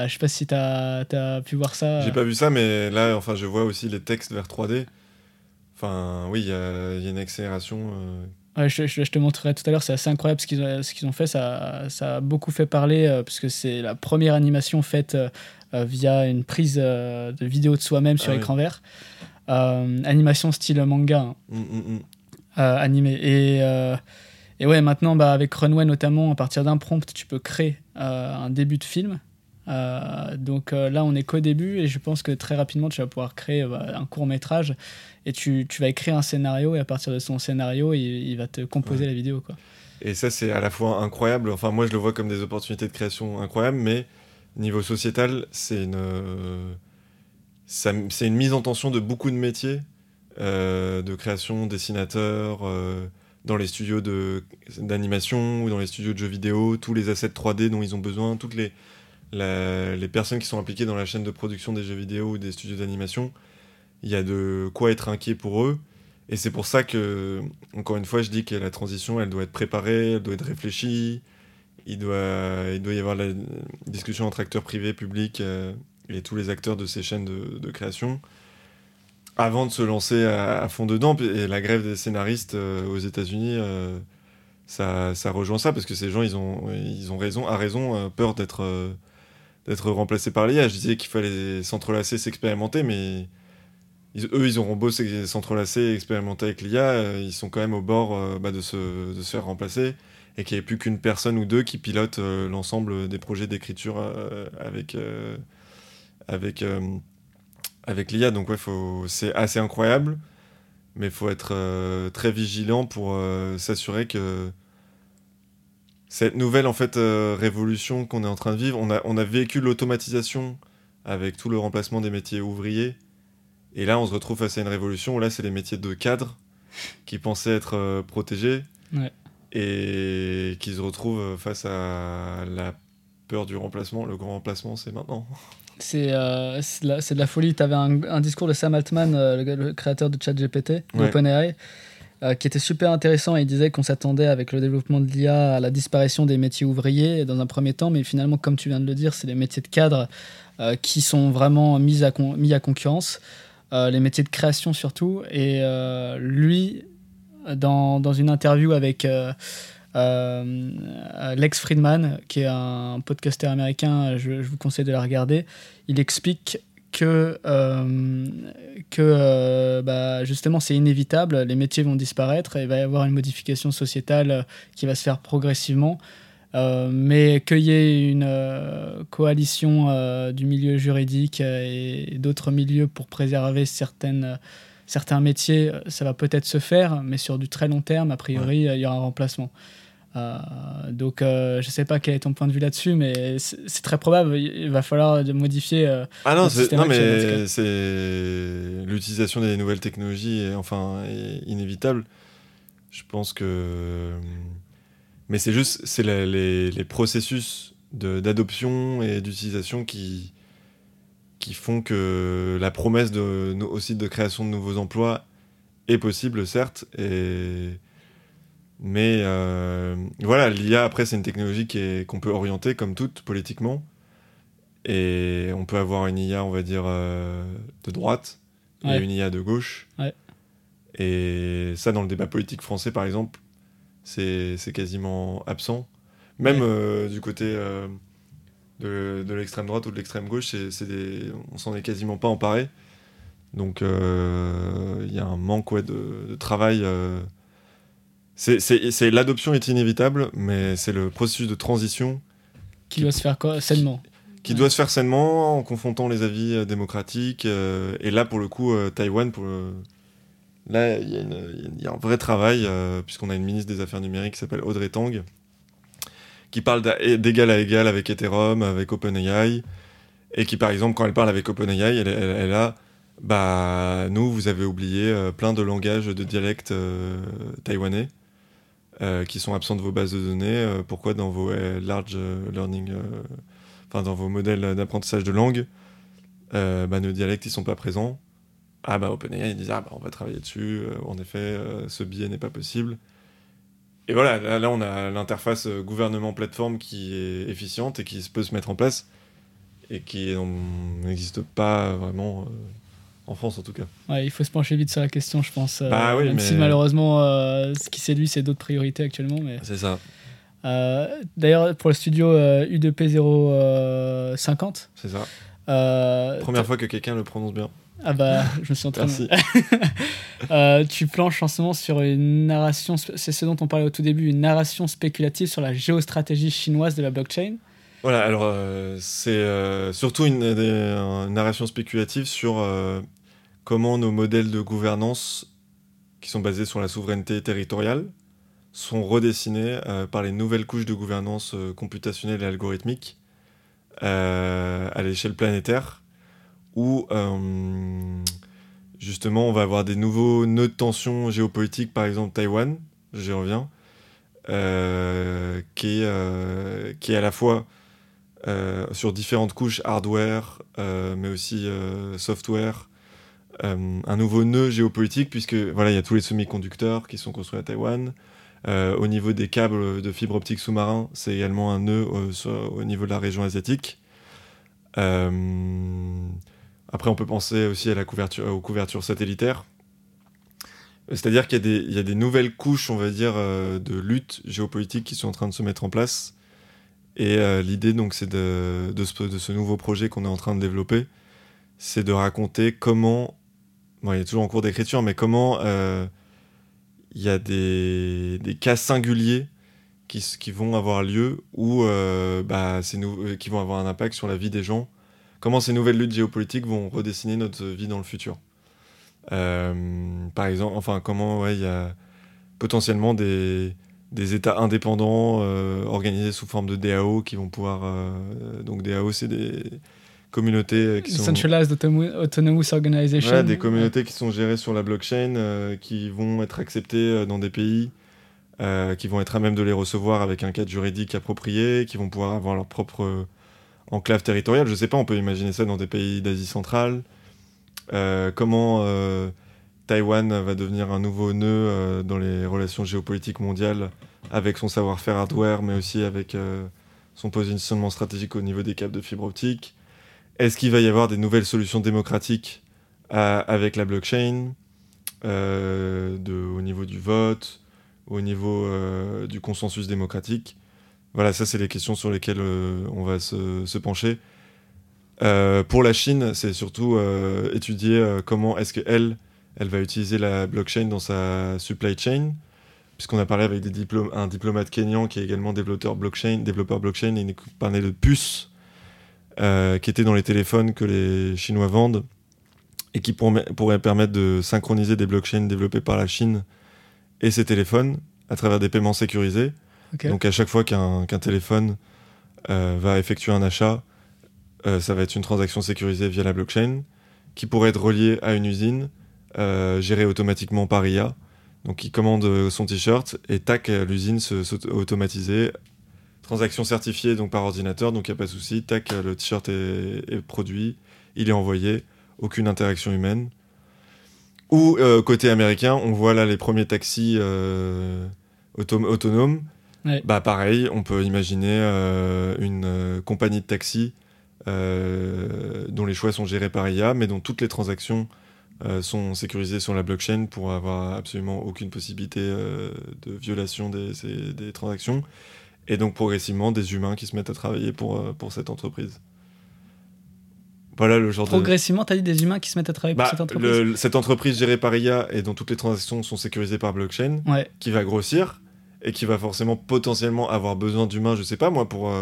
Speaker 1: Je sais pas si tu as, as, pu voir ça.
Speaker 2: J'ai pas vu ça, mais là, enfin, je vois aussi les textes vers 3D. Enfin, oui, il y, a une accélération.
Speaker 1: Euh. je, te montrerai tout à l'heure, c'est assez incroyable ce qu'ils ont, qu'ils ont fait. Ça, ça, a beaucoup fait parler, euh, puisque c'est la première animation faite euh, via une prise de vidéo de soi-même sur ah écran vert. animation style manga, hein. mmh, mmh, mmh. animé. Et, et ouais, maintenant, bah, avec Runway notamment, à partir d'un prompt, tu peux créer un début de film. Donc là, on est qu'au début et je pense que très rapidement, tu vas pouvoir créer bah, un court métrage et tu, tu, vas écrire un scénario et à partir de son scénario, il, va te composer la vidéo. Quoi.
Speaker 2: Et ça, c'est à la fois incroyable. Enfin, moi, je le vois comme des opportunités de création incroyables, mais niveau sociétal, c'est une, c'est une mise en tension de beaucoup de métiers, euh, de création, dessinateurs, euh, dans les studios d'animation ou dans les studios de jeux vidéo, tous les assets 3D dont ils ont besoin, toutes les, les personnes qui sont impliquées dans la chaîne de production des jeux vidéo ou des studios d'animation il y a de quoi être inquiet pour eux. Et c'est pour ça que, encore une fois, je dis que la transition, elle doit être préparée, elle doit être réfléchie. Il doit, il doit y avoir la discussion entre acteurs privés, publics et tous les acteurs de ces chaînes de, création avant de se lancer à, fond dedans. Et la grève des scénaristes aux États-Unis, ça, ça, rejoint ça parce que ces gens, ils ont, ils ont raison, à raison, peur d'être d'être remplacés par l'IA. Je disais qu'il fallait s'entrelacer, s'expérimenter, mais eux, ils auront beau s'entrelacer, expérimenter avec l'IA, euh, ils sont quand même au bord euh, bah, de, se, faire remplacer et qu'il n'y ait plus qu'une personne ou deux qui pilotent euh, l'ensemble des projets d'écriture avec, avec, avec l'IA. Donc, ouais, c'est assez incroyable, mais il faut être très vigilant pour s'assurer que cette nouvelle en fait révolution qu'on est en train de vivre, on a, on a vécu l'automatisation avec tout le remplacement des métiers ouvriers et là, on se retrouve face à une révolution où là, c'est les métiers de cadre qui pensaient être euh, protégés et qui se retrouvent face à la peur du remplacement. Le grand remplacement, c'est maintenant.
Speaker 1: C'est euh, de, la folie. Tu avais un, discours de Sam Altman, euh, le, créateur de ChatGPT, d'OpenAI, qui était super intéressant. Il disait qu'on s'attendait avec le développement de l'IA à la disparition des métiers ouvriers dans un premier temps, mais finalement, comme tu viens de le dire, c'est les métiers de cadre qui sont vraiment mis à, mis à concurrence. Euh, les métiers de création surtout. Et euh, lui, dans, dans, une interview avec euh, Lex Friedman, qui est un podcaster américain, je, vous conseille de la regarder, il explique que, que bah, justement c'est inévitable, les métiers vont disparaître et il va y avoir une modification sociétale qui va se faire progressivement. Euh, mais qu'il y ait une euh, coalition euh, du milieu juridique et, d'autres milieux pour préserver certaines, certains métiers, ça va peut-être se faire, mais sur du très long terme, a priori, il y aura un remplacement. Donc, je ne sais pas quel est ton point de vue là-dessus, mais c'est très probable. Il va falloir modifier.
Speaker 2: ah non, non mais c'est l'utilisation des nouvelles technologies, est, enfin, est inévitable. Je pense que mais c'est juste c'est les, les, processus d'adoption et d'utilisation qui, qui font que la promesse de, aussi de création de nouveaux emplois est possible, certes. Et... Mais euh, voilà, l'IA, après, c'est une technologie qu'on peut orienter comme toute politiquement. Et on peut avoir une IA, on va dire, euh, de droite et une IA de gauche. Et ça, dans le débat politique français, par exemple, c'est quasiment absent. Même euh, du côté de, de l'extrême droite ou de l'extrême gauche, c'est des, on s'en est quasiment pas emparé. Donc il y a un manque de, travail. C'est L'adoption est inévitable, mais c'est le processus de transition
Speaker 1: qui, doit se faire quoi, sainement.
Speaker 2: Qui, doit se faire sainement en confrontant les avis démocratiques. et là, pour le coup, Taïwan, pour le, Là, il y, a un vrai travail, euh, puisqu'on a une ministre des Affaires numériques qui s'appelle Audrey Tang, qui parle d'égal à égal avec Ethereum, avec OpenAI, et qui, par exemple, quand elle parle avec OpenAI, elle, elle, a bah, nous, vous avez oublié euh, plein de langages de dialectes euh, qui sont absents de vos bases de données. pourquoi dans vos large learning, enfin dans vos modèles d'apprentissage de langue, bah, nos dialectes ils sont pas présents? Ah bah OpenAI, ils disent ah bah on va travailler dessus, euh, en effet, euh, ce biais n'est pas possible. Et voilà, là, on a l'interface euh, gouvernement-plateforme qui est efficiente et qui peut se mettre en place et qui n'existe pas vraiment en France en tout cas.
Speaker 1: Ouais, il faut se pencher vite sur la question, je pense. Bah oui, même mais... si malheureusement, ce qui séduit, c'est d'autres priorités actuellement. Mais...
Speaker 2: C'est ça.
Speaker 1: D'ailleurs, pour le studio U2P 050.
Speaker 2: C'est ça. Première fois que quelqu'un le prononce bien.
Speaker 1: Ah bah, je me suis entraîné. euh, tu planches en ce moment sur une narration, c'est ce dont on parlait au tout début, une narration spéculative sur la géostratégie chinoise de la blockchain.
Speaker 2: Voilà, alors euh, c'est euh, surtout une, narration spéculative sur euh, comment nos modèles de gouvernance, qui sont basés sur la souveraineté territoriale, sont redessinés par les nouvelles couches de gouvernance computationnelle et algorithmique à l'échelle planétaire où euh, justement on va avoir des nouveaux nœuds de tension géopolitiques, par exemple Taïwan, j'y reviens, euh, qui, est, euh, qui est à la fois sur différentes couches hardware, mais aussi software, un nouveau nœud géopolitique, puisque voilà, il y a tous les semi-conducteurs qui sont construits à Taïwan. au niveau des câbles de fibre optique sous-marin, c'est également un nœud au niveau de la région asiatique. après, on peut penser aussi à la couverture, aux couvertures satellitaires. C'est-à-dire qu'il y, y, a des nouvelles couches, on va dire, de lutte géopolitique qui sont en train de se mettre en place et euh, l'idée, donc, c'est de, de, ce, nouveau projet qu'on est en train de développer, c'est de raconter comment, bon, il est toujours en cours d'écriture, mais comment euh, il y a des, cas singuliers qui, vont avoir lieu ou euh, bah, qui vont avoir un impact sur la vie des gens? Comment ces nouvelles luttes géopolitiques vont redessiner notre vie dans le futur? par exemple, enfin, comment il y a potentiellement des, États indépendants euh, organisés sous forme de DAO qui vont pouvoir. Euh, donc, DAO, c'est des communautés euh, qui sont.
Speaker 1: Centralized Autonomous Organization.
Speaker 2: des communautés qui sont gérées sur la blockchain, qui vont être acceptées dans des pays, qui vont être à même de les recevoir avec un cadre juridique approprié, qui vont pouvoir avoir leur propre enclave territoriale. Je sais pas, on peut imaginer ça dans des pays d'Asie centrale. comment Taïwan va devenir un nouveau nœud euh, dans les relations géopolitiques mondiales avec son savoir-faire hardware, mais aussi avec euh, son positionnement stratégique au niveau des câbles de fibre optique. Est-ce qu'il va y avoir des nouvelles solutions démocratiques avec la blockchain euh, au niveau du vote, au niveau du consensus démocratique? Voilà, ça c'est les questions sur lesquelles on va se, pencher. pour la Chine, c'est surtout étudier comment est-ce qu'elle elle va utiliser la blockchain dans sa supply chain, puisqu'on a parlé avec un diplomate kényan qui est également développeur blockchain, développeur blockchain, et il parlait de puces euh, qui étaient dans les téléphones que les Chinois vendent et qui pourraient permettre de synchroniser des blockchains développées par la Chine et ses téléphones à travers des paiements sécurisés. Donc à chaque fois qu'un téléphone euh, va effectuer un achat, euh, ça va être une transaction sécurisée via la blockchain qui pourrait être reliée à une usine euh, géré automatiquement par IA. Donc il commande son t-shirt et tac, l'usine s'automatiser. Transaction certifiée donc par ordinateur, donc il n'y a pas de souci. Tac, le t-shirt est, produit, il est envoyé, aucune interaction humaine. Ou euh, côté américain, on voit là les premiers taxis euh, autonomes. Bah pareil, on peut imaginer une compagnie de taxi dont les choix sont gérés par IA, mais dont toutes les transactions euh, sont sécurisés sur la blockchain pour avoir absolument aucune possibilité euh, de violation des, des, transactions. Et donc progressivement des humains qui se mettent à travailler pour, euh, pour cette entreprise.
Speaker 1: Voilà le genre Progressivement, tu as dit des humains qui se mettent à travailler pour bah, cette entreprise
Speaker 2: Cette entreprise gérée par IA et dont toutes les transactions sont sécurisées par blockchain, qui va grossir et qui va forcément potentiellement avoir besoin d'humains, je sais pas moi, pour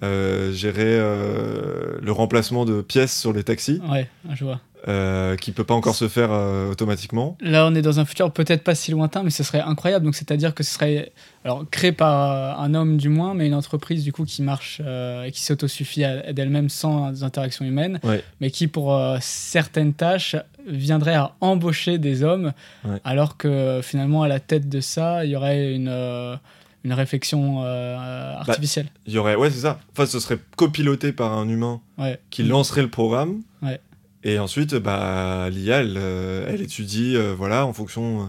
Speaker 2: gérer le remplacement de pièces sur les taxis.
Speaker 1: Ouais, je vois.
Speaker 2: Euh, qui peut pas encore se faire euh, automatiquement.
Speaker 1: Là, on est dans un futur peut-être pas si lointain, mais ce serait incroyable. Donc, c'est-à-dire que ce serait alors créé par un homme du moins, mais une entreprise du coup qui marche euh, et qui s'autosuffit d'elle-même sans interactions humaines, mais qui pour certaines tâches viendrait à embaucher des hommes, alors que finalement à la tête de ça, il y aurait une une réflexion artificielle. Bah,
Speaker 2: il y aurait, ouais, c'est ça. Enfin, ce serait copiloté par un humain qui lancerait le programme. Ouais. Et ensuite, bah, l'IA, elle, euh, elle, étudie euh, voilà, en fonction euh,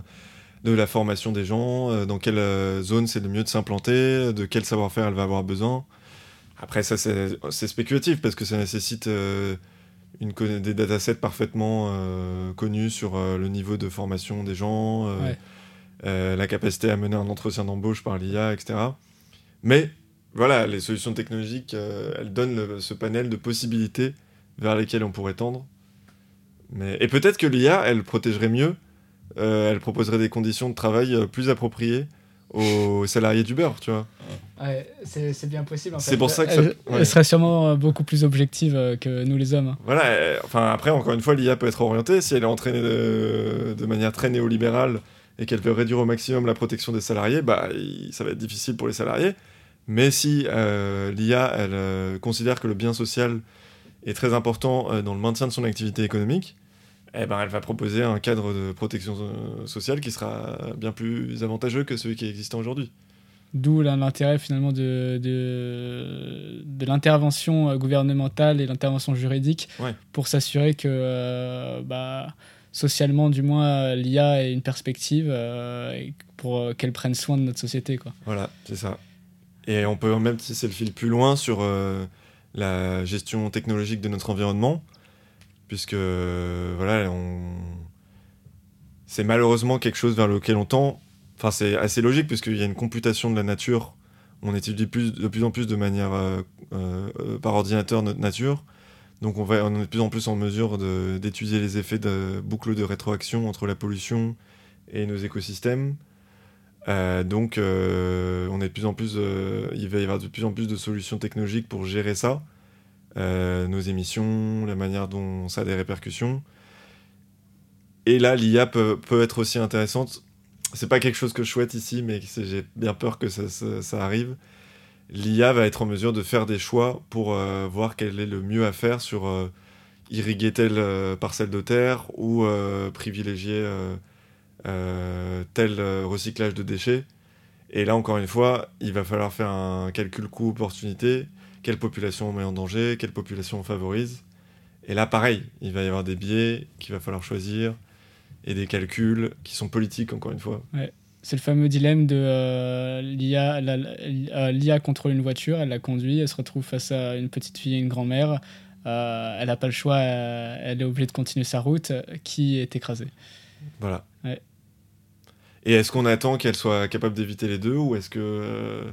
Speaker 2: de la formation des gens, dans quelle zone c'est le mieux de s'implanter, de quel savoir-faire elle va avoir besoin. Après, ça, c'est spéculatif parce que ça nécessite une, des datasets parfaitement connus sur le niveau de formation des gens, la capacité à mener un entretien d'embauche par l'IA, etc. Mais voilà, les solutions technologiques, elles donnent ce panel de possibilités vers lesquelles on pourrait tendre. Et peut-être que l'IA, elle protégerait mieux, euh, elle proposerait des conditions de travail euh, plus appropriées aux salariés d'Uber, tu vois.
Speaker 1: Ouais, c'est bien possible. En
Speaker 2: c'est pour ça que
Speaker 1: ça... Elle, serait sûrement euh, beaucoup plus objective que nous les hommes. Hein.
Speaker 2: Voilà, enfin après, encore une fois, l'IA peut être orientée si elle est entraînée de, de manière très néolibérale et qu'elle veut réduire au maximum la protection des salariés, bah, ça va être difficile pour les salariés. Mais si l'IA, elle considère que le bien social est très important dans le maintien de son activité économique, eh ben, elle va proposer un cadre de protection euh, sociale qui sera bien plus avantageux que celui qui existant aujourd'hui.
Speaker 1: D'où l'intérêt finalement de, de, de l'intervention gouvernementale et l'intervention juridique pour s'assurer que bah, socialement, du moins, l'IA ait une perspective pour qu'elle prenne soin de notre société. Quoi.
Speaker 2: Voilà, c'est ça. Et on peut même tisser le fil plus loin sur la gestion technologique de notre environnement, puisque voilà, c'est malheureusement quelque chose vers lequel on tend. Enfin, c'est assez logique, puisqu'il y a une computation de la nature. On étudie de plus en plus de manière euh, euh, par ordinateur notre nature. Donc on, est de plus en plus en mesure d'étudier les effets de boucles de rétroaction entre la pollution et nos écosystèmes. Euh, donc, on est plus en plus, il va y avoir de plus en plus de solutions technologiques pour gérer ça, nos émissions, la manière dont ça a des répercussions. Et là, l'IA peut, être aussi intéressante. C'est pas quelque chose que je souhaite ici, mais j'ai bien peur que ça, arrive. L'IA va être en mesure de faire des choix pour voir quel est le mieux à faire sur irriguer telle parcelle de terre ou privilégier euh, tel euh, recyclage de déchets. Et là, encore une fois, il va falloir faire un calcul coût-opportunité. Quelle population on met en danger Quelle population on favorise Et là, pareil, il va y avoir des biais qu'il va falloir choisir et des calculs qui sont politiques, encore une fois.
Speaker 1: Ouais. C'est le fameux dilemme de euh, l'IA, l'IA contrôle une voiture, elle la conduit, elle se retrouve face à une petite fille et une grand-mère, elle n'a pas le choix, elle est obligée de continuer sa route, qui est écrasé.
Speaker 2: Voilà. Ouais. Et est-ce qu'on attend qu'elle soit capable d'éviter les deux ou est-ce que euh,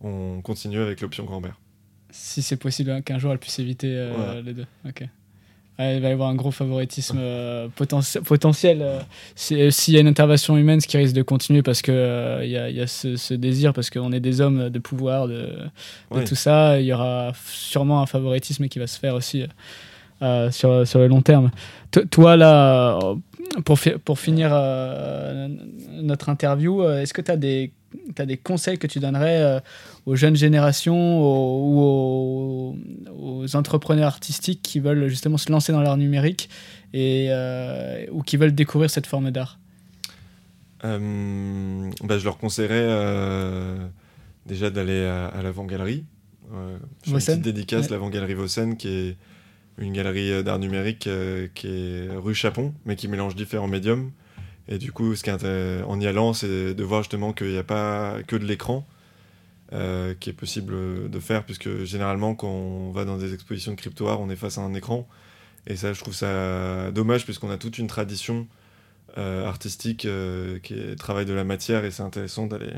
Speaker 2: on continue avec l'option grand-mère?
Speaker 1: Si c'est possible qu'un jour elle puisse éviter euh, les deux. Ok. il va y avoir un gros favoritisme euh, potentiel. S'il y a une intervention humaine, ce qui risque de continuer parce qu'il il y, a, ce, désir, parce qu'on est des hommes de pouvoir, de, tout ça, il y aura sûrement un favoritisme qui va se faire aussi. sur, sur le long terme. toi, là, pour, pour finir euh, notre interview, euh, est-ce que tu as des, as des conseils que tu donnerais euh, aux jeunes générations ou aux, entrepreneurs artistiques qui veulent justement se lancer dans l'art numérique et, ou qui veulent découvrir cette forme d'art?
Speaker 2: Bah, Je leur conseillerais déjà d'aller à, l'avant-galerie. je fais une petite dédicace, l'avant-galerie Vossen, qui est une galerie euh, d'art numérique euh, qui est rue Chapon, mais qui mélange différents médiums. Et du coup, ce qui est en y allant, c'est de voir justement qu'il n'y a pas que de l'écran euh, qui est possible de faire, puisque généralement, quand on va dans des expositions de crypto on est face à un écran. Et ça, je trouve ça dommage, puisqu'on a toute une tradition artistique qui est travail de la matière, et c'est intéressant d'aller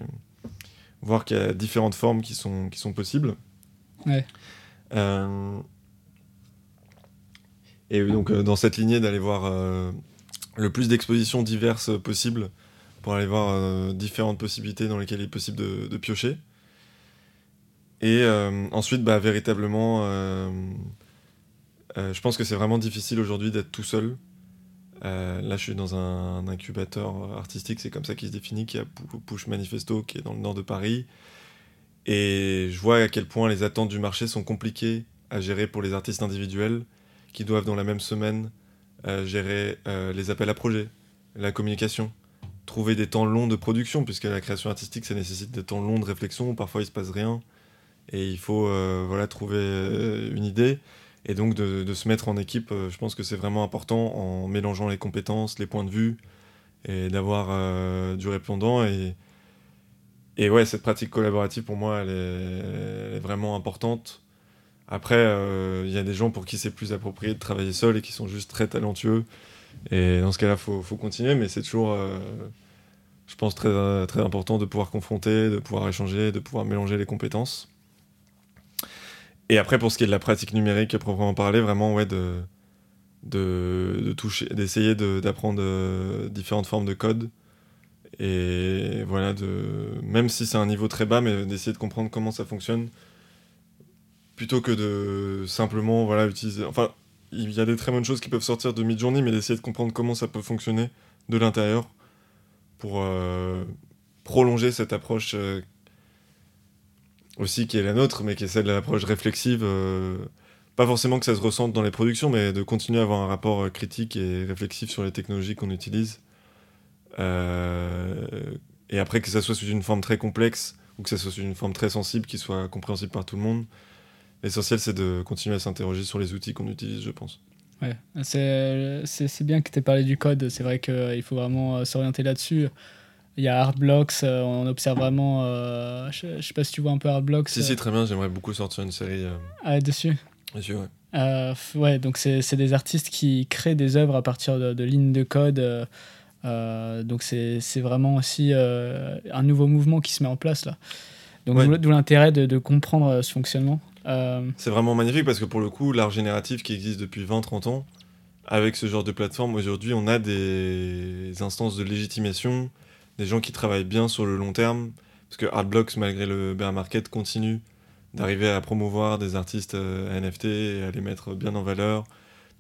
Speaker 2: voir qu'il y a différentes formes qui sont, qui sont possibles. Ouais. Et donc, euh, dans cette lignée, d'aller voir euh, le plus d'expositions diverses possibles pour aller voir euh, différentes possibilités dans lesquelles il est possible de, piocher. Et ensuite, bah, véritablement, je pense que c'est vraiment difficile aujourd'hui d'être tout seul. là, je suis dans un, incubateur artistique, c'est comme ça qu'il se définit, qui a Push Manifesto, qui est dans le nord de Paris. Et je vois à quel point les attentes du marché sont compliquées à gérer pour les artistes individuels qui doivent dans la même semaine euh, gérer euh, les appels à projets, la communication, trouver des temps longs de production, puisque la création artistique, ça nécessite des temps longs de réflexion, parfois il se passe rien, et il faut euh, voilà, trouver une idée. Et donc de, se mettre en équipe, je pense que c'est vraiment important en mélangeant les compétences, les points de vue, et d'avoir du répondant. Et, et ouais, cette pratique collaborative, pour moi, elle est vraiment importante après, il euh, y a des gens pour qui c'est plus approprié de travailler seul et qui sont juste très talentueux. Et dans ce cas-là, il faut, faut, continuer, mais c'est toujours, euh, je pense, très, très important de pouvoir confronter, de pouvoir échanger, de pouvoir mélanger les compétences. Et après, pour ce qui est de la pratique numérique à proprement parler, vraiment, ouais, de, de, toucher, d'essayer d'apprendre euh, différentes formes de code. Et voilà, de, même si c'est un niveau très bas, mais d'essayer de comprendre comment ça fonctionne plutôt que de simplement voilà, utiliser. Enfin, il y a des très bonnes choses qui peuvent sortir de Midjourney, mais d'essayer de comprendre comment ça peut fonctionner de l'intérieur pour euh, prolonger cette approche euh, aussi qui est la nôtre, mais qui est celle de l'approche réflexive. Euh, pas forcément que ça se ressente dans les productions, mais de continuer à avoir un rapport critique et réflexif sur les technologies qu'on utilise. et après, que ça soit sous une forme très complexe ou que ça soit sous une forme très sensible qui soit compréhensible par tout le monde, l'essentiel, c'est de continuer à s'interroger sur les outils qu'on utilise, je pense.
Speaker 1: Ouais, c'est bien que tu aies parlé du code. C'est vrai qu'il faut vraiment s'orienter là-dessus. Il y a Artblocks, on observe vraiment. je, sais pas si tu vois un peu Artblocks.
Speaker 2: Si, si, très bien. J'aimerais beaucoup sortir une série.
Speaker 1: Ah, dessus
Speaker 2: Dessus, ouais.
Speaker 1: Euh, ouais, donc c'est des artistes qui créent des œuvres à partir de, lignes de code. Euh, euh, donc c'est vraiment aussi un nouveau mouvement qui se met en place là. Donc d'où l'intérêt de, de, comprendre ce fonctionnement.
Speaker 2: C'est vraiment magnifique parce que pour le coup, l'art génératif qui existe depuis 20-30 ans, avec ce genre de plateforme, aujourd'hui, on a des instances de légitimation, des gens qui travaillent bien sur le long terme, parce que Artblocks, malgré le bear market, continue d'arriver à promouvoir des artistes euh, NFT et à les mettre bien en valeur,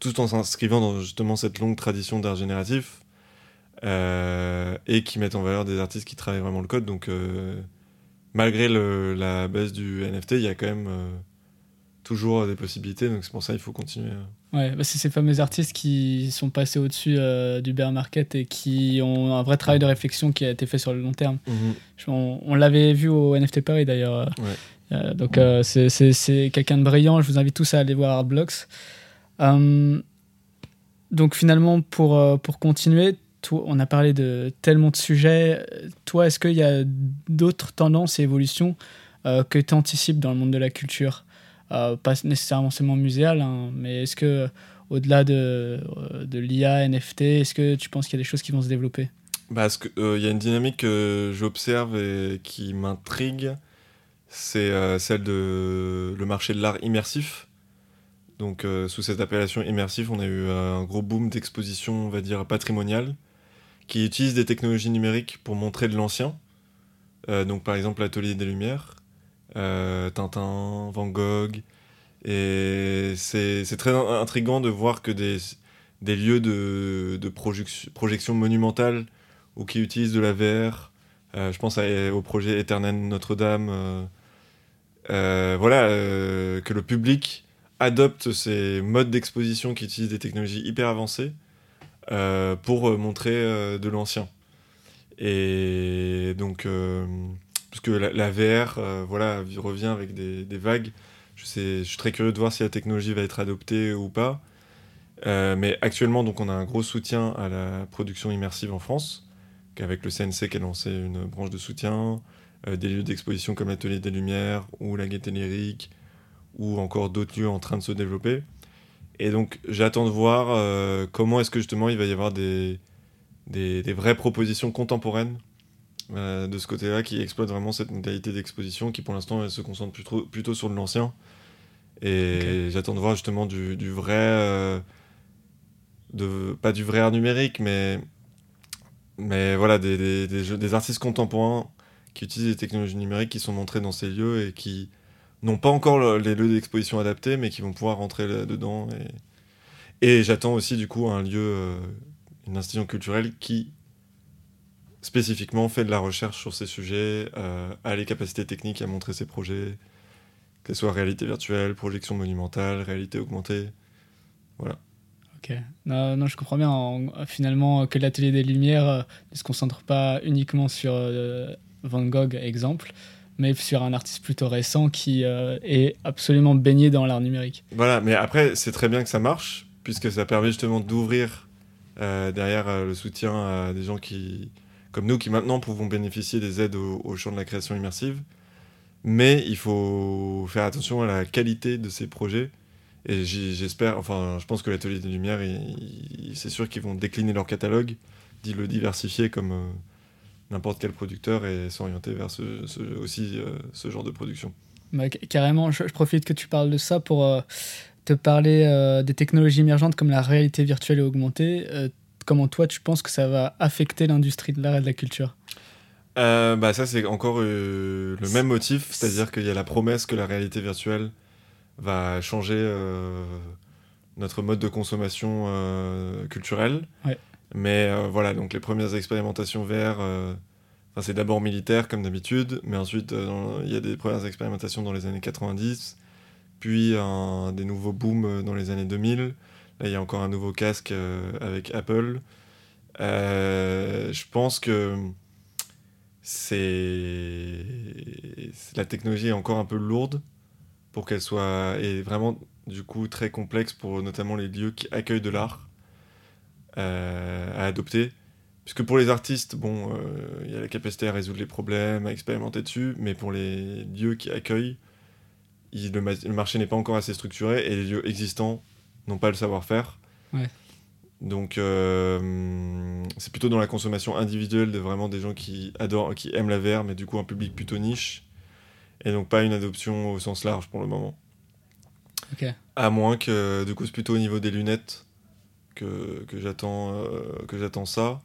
Speaker 2: tout en s'inscrivant dans justement cette longue tradition d'art génératif, euh, et qui mettent en valeur des artistes qui travaillent vraiment le code. Donc, euh, malgré la baisse du NFT, il y a quand même toujours des possibilités, donc c'est pour ça qu'il faut continuer.
Speaker 1: Ouais, bah, c'est ces fameux artistes qui sont passés au-dessus du bear market et qui ont un vrai travail de réflexion qui a été fait sur le long terme. Mhm. On, on l'avait vu au NFT Paris d'ailleurs. Ouais. Euh, donc euh, c'est quelqu'un de brillant. Je vous invite tous à aller voir Artblocks. Euh, donc finalement, pour, pour continuer, on a parlé de tellement de sujets. Toi, est-ce qu'il y a d'autres tendances et évolutions que tu anticipes dans le monde de la culture? Pas nécessairement seulement muséal, hein, mais est-ce que au-delà de, de l'IA, NFT, est-ce que tu penses qu'il y a des choses qui vont se développer?
Speaker 2: Bah, Il y a une dynamique que j'observe et qui m'intrigue c'est euh, celle de le marché de l'art immersif. Donc euh, sous cette appellation immersif, on a eu euh, un gros boom d'expositions, on va dire, patrimoniales, qui utilisent des technologies numériques pour montrer de l'ancien. donc par exemple l'Atelier des Lumières, Tintin, Van Gogh. Et c'est très intriguant de voir que des, lieux de, projection monumentale ou qui utilisent de la VR, je pense au projet Éternel Notre-Dame euh, voilà, euh, que le public adopte ces modes d'exposition qui utilisent des technologies hyper avancées euh, pour montrer de l'ancien. Et donc, puisque la, la VR voilà, revient avec des, vagues, je, suis très curieux de voir si la technologie va être adoptée ou pas. mais actuellement, donc, on a un gros soutien à la production immersive en France, avec le CNC qui a lancé une branche de soutien. Euh, des lieux d'exposition comme l'Atelier des Lumières ou la Gaîté Lyrique ou encore d'autres lieux en train de se développer. Et donc j'attends de voir euh, comment est-ce que justement il va y avoir des, vraies propositions contemporaines euh, de ce côté-là qui exploitent vraiment cette modalité d'exposition qui pour l'instant se concentre plutôt, plutôt sur de l'ancien. Et j'attends de voir justement du, du vrai... de, pas du vrai art numérique, mais, mais voilà, des, des, des, des artistes contemporains qui utilisent des technologies numériques qui sont montrées dans ces lieux et qui n'ont pas encore les lieux d'exposition adaptés, mais qui vont pouvoir rentrer là-dedans. Et, et j'attends aussi du coup un lieu, euh, une institution culturelle qui spécifiquement fait de la recherche sur ces sujets, euh, a les capacités techniques à montrer ses projets, que ce soit réalité virtuelle, projection monumentale, réalité augmentée. Voilà.
Speaker 1: Ok. Non, non, je comprends bien. finalement, que l'atelier des Lumières euh, ne se concentre pas uniquement sur Van Gogh, exemple, mais sur un artiste plutôt récent qui euh, est absolument baigné dans l'art numérique.
Speaker 2: Voilà, mais après, c'est très bien que ça marche, puisque ça permet justement d'ouvrir euh, derrière euh, le soutien à des gens qui, comme nous, qui maintenant pouvons bénéficier des aides au, champ de la création immersive. Mais il faut faire attention à la qualité de ces projets. Et j'espère, enfin, je pense que l'Atelier des Lumières, c'est sûr qu'ils vont décliner leur catalogue, d'y le diversifier comme n'importe quel producteur et s'orienter vers ce, aussi euh, ce genre de production.
Speaker 1: Bah, carrément, je, profite que tu parles de ça pour euh, te parler euh, des technologies émergentes comme la réalité virtuelle et augmentée. Comment toi, tu penses que ça va affecter l'industrie de l'art et de la culture
Speaker 2: bah ça c'est encore le même motif, c'est-à-dire qu'il y a la promesse que la réalité virtuelle va changer notre mode de consommation culturelle. Ouais. Mais euh, voilà, donc les premières expérimentations euh, c'est d'abord militaire comme d'habitude, mais ensuite euh, il y a des premières expérimentations dans les années 90, puis des nouveaux booms dans les années 2000. Là, il y a encore un nouveau casque avec Apple. je pense que c'est la technologie est encore un peu lourde pour qu'elle soit et vraiment du coup très complexe pour notamment les lieux qui accueillent de l'art à adopter. Puisque pour les artistes, bon, il y a la capacité à résoudre les problèmes, à expérimenter dessus, mais pour les lieux qui accueillent, le, marché n'est pas encore assez structuré et les lieux existants n'ont pas le savoir-faire. Donc euh, c'est plutôt dans la consommation individuelle de vraiment des gens qui adorent, qui aiment la VR, mais du coup un public plutôt niche. Et donc pas une adoption au sens large pour le moment. À moins que du coup c'est plutôt au niveau des lunettes que, que j'attends euh, que j'attends ça.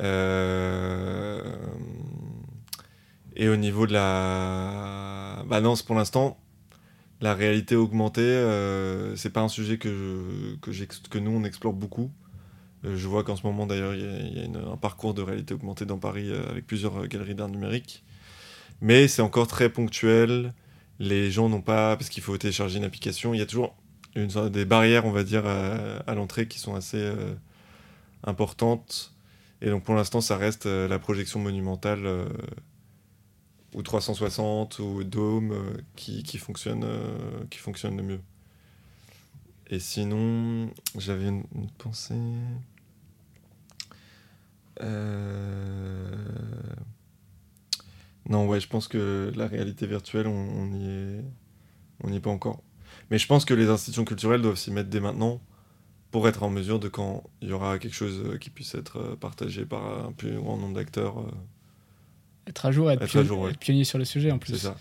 Speaker 2: Euh, et au niveau de la balance pour l'instant, la réalité augmentée, euh, c'est pas un sujet que, nous on explore beaucoup. Euh, je vois qu'en ce moment d'ailleurs il y a, un parcours de réalité augmentée dans Paris euh, avec plusieurs galeries d'art numérique. Mais c'est encore très ponctuel. Les gens n'ont pas, parce qu'il faut télécharger une application, il y a toujours des barrières, on va dire, à, l'entrée qui sont assez importantes. Et donc pour l'instant, ça reste la projection monumentale ou 360 ou Dome euh, qui, qui, fonctionne, euh, qui fonctionne le mieux. Et sinon, j'avais une, pensée. Euh, non, ouais, je pense que la réalité virtuelle, on n'y est, on n'y est pas encore. Mais je pense que les institutions culturelles doivent s'y mettre dès maintenant pour être en mesure de quand il y aura quelque chose qui puisse être partagé par un plus grand nombre d'acteurs
Speaker 1: être à jour, être, pionnier, sur le sujet en plus. C'est ça.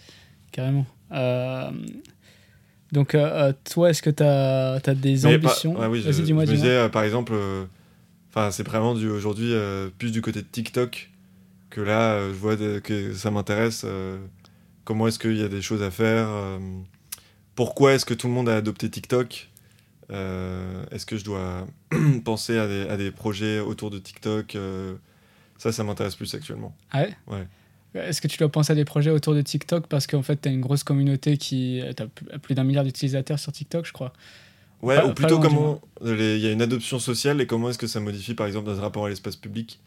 Speaker 1: Carrément. Euh, donc, euh, euh, toi, est-ce que tu as, des ambitions
Speaker 2: Oui, je, me disais, par exemple, enfin c'est vraiment du, aujourd'hui plus du côté de TikTok que là, je vois que ça m'intéresse. comment est-ce qu'il y a des choses à faire Pourquoi est-ce que tout le monde a adopté TikTok Est-ce que je dois penser à des, à des, projets autour de TikTok ça, ça m'intéresse plus actuellement.
Speaker 1: Ah ouais Ouais. Est-ce que tu dois penser à des projets autour de TikTok parce qu'en fait, tu as une grosse communauté qui. Tu as plus d'un milliard d'utilisateurs sur TikTok, je crois.
Speaker 2: Ouais, ou plutôt comment. Il y a une adoption sociale et comment est-ce que ça modifie, par exemple, notre rapport à l'espace public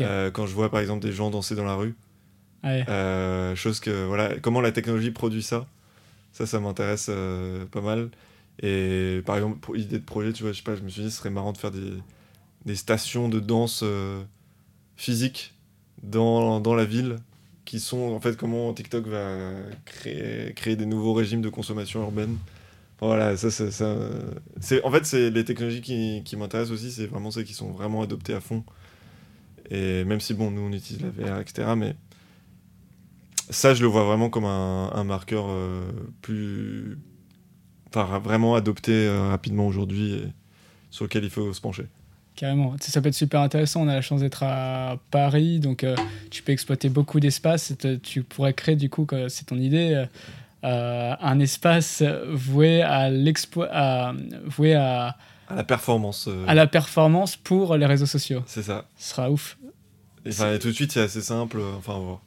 Speaker 2: euh, Quand je vois, par exemple, des gens danser dans la rue. Ouais. Euh, chose que. Voilà, comment la technologie produit ça Ça, ça m'intéresse euh, pas mal. Et par exemple, pour idée de projet, tu vois, je sais pas, je me suis dit, ce serait marrant de faire des, des stations de danse physiques dans, dans la ville qui sont en fait comment TikTok va créer, créer des nouveaux régimes de consommation urbaine. Voilà, ça, c'est en fait c'est les technologies qui, qui m'intéressent aussi, c'est vraiment celles qui sont vraiment adoptées à fond. Et même si bon, nous on utilise la VR, etc. Mais ça, je le vois vraiment comme un, marqueur euh, plus, enfin vraiment adopté euh, rapidement aujourd'hui sur lequel il faut se pencher.
Speaker 1: Carrément. Ça peut être super intéressant. On a la chance d'être à Paris, donc euh, tu peux exploiter beaucoup d'espace. Tu pourrais créer, du coup, c'est ton idée, euh, un espace voué à l'exploit, voué à,
Speaker 2: à la performance.
Speaker 1: Euh. À la performance pour les réseaux sociaux.
Speaker 2: C'est ça.
Speaker 1: Ce sera ouf.
Speaker 2: Et, tout de suite, c'est assez simple. Enfin,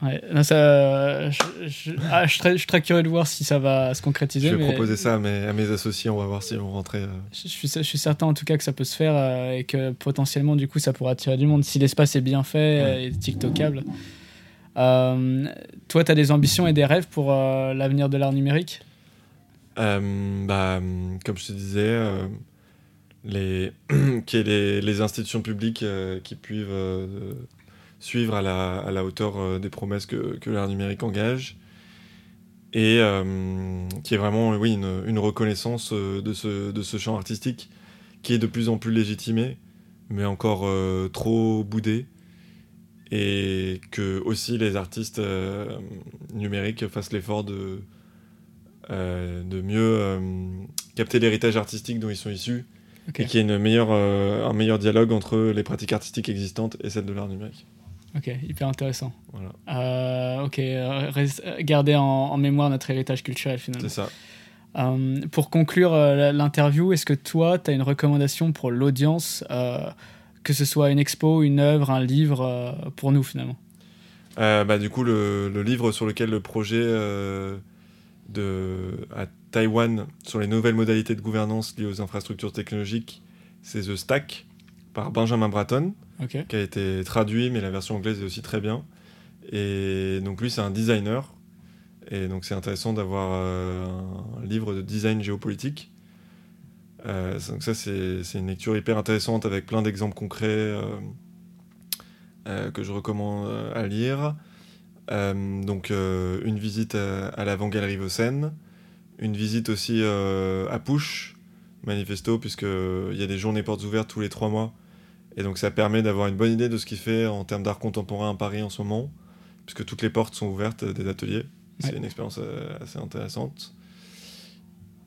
Speaker 1: Ouais, ça, je, ah, je, suis très, curieux de voir si ça va se concrétiser.
Speaker 2: Je vais proposer ça à mes, à mes, associés, on va voir si vont rentrer. Euh.
Speaker 1: Je, suis, je, suis, certain en tout cas que ça peut se faire euh, et que potentiellement du coup ça pourra attirer du monde si l'espace est bien fait euh, et TikTokable. toi, tu as des ambitions et des rêves pour l'avenir de l'art numérique?
Speaker 2: Bah, Comme je te disais, les, les, les, institutions publiques qui puissent suivre à la, à la hauteur euh, des promesses que, que l'art numérique engage. Et euh, qui est vraiment oui, une, une reconnaissance euh, de ce, de ce, champ artistique qui est de plus en plus légitimé, mais encore trop boudé, et que aussi les artistes numériques fassent l'effort de, de mieux capter l'héritage artistique dont ils sont issus, et qu'il y ait une meilleure, un meilleur dialogue entre les pratiques artistiques existantes et celles de l'art numérique.
Speaker 1: Ok, hyper intéressant. Voilà. Euh, ok, euh, garder en, mémoire notre héritage culturel finalement.
Speaker 2: C'est ça.
Speaker 1: Euh, pour conclure l'interview, est-ce que toi, tu as une recommandation pour l'audience, que ce soit une expo, une œuvre, un livre, pour nous finalement?
Speaker 2: Bah, Du coup, le, le, livre sur lequel le projet de, à Taïwan sur les nouvelles modalités de gouvernance liées aux infrastructures technologiques, c'est The Stack par Benjamin Bratton qui a été traduit, mais la version anglaise est aussi très bien. Et donc lui, c'est un designer Et donc c'est intéressant d'avoir un livre de design géopolitique. donc ça c'est une lecture hyper intéressante avec plein d'exemples concrets que je recommande à lire. donc une visite à, l'avant-galerie Vossen, une visite aussi à Push, manifesto, puisqu'il y a des journées portes ouvertes tous les trois mois. Et donc ça permet d'avoir une bonne idée de ce qu'il fait en termes d'art contemporain à Paris en ce moment, puisque toutes les portes sont ouvertes des ateliers. C'est une expérience euh, assez intéressante.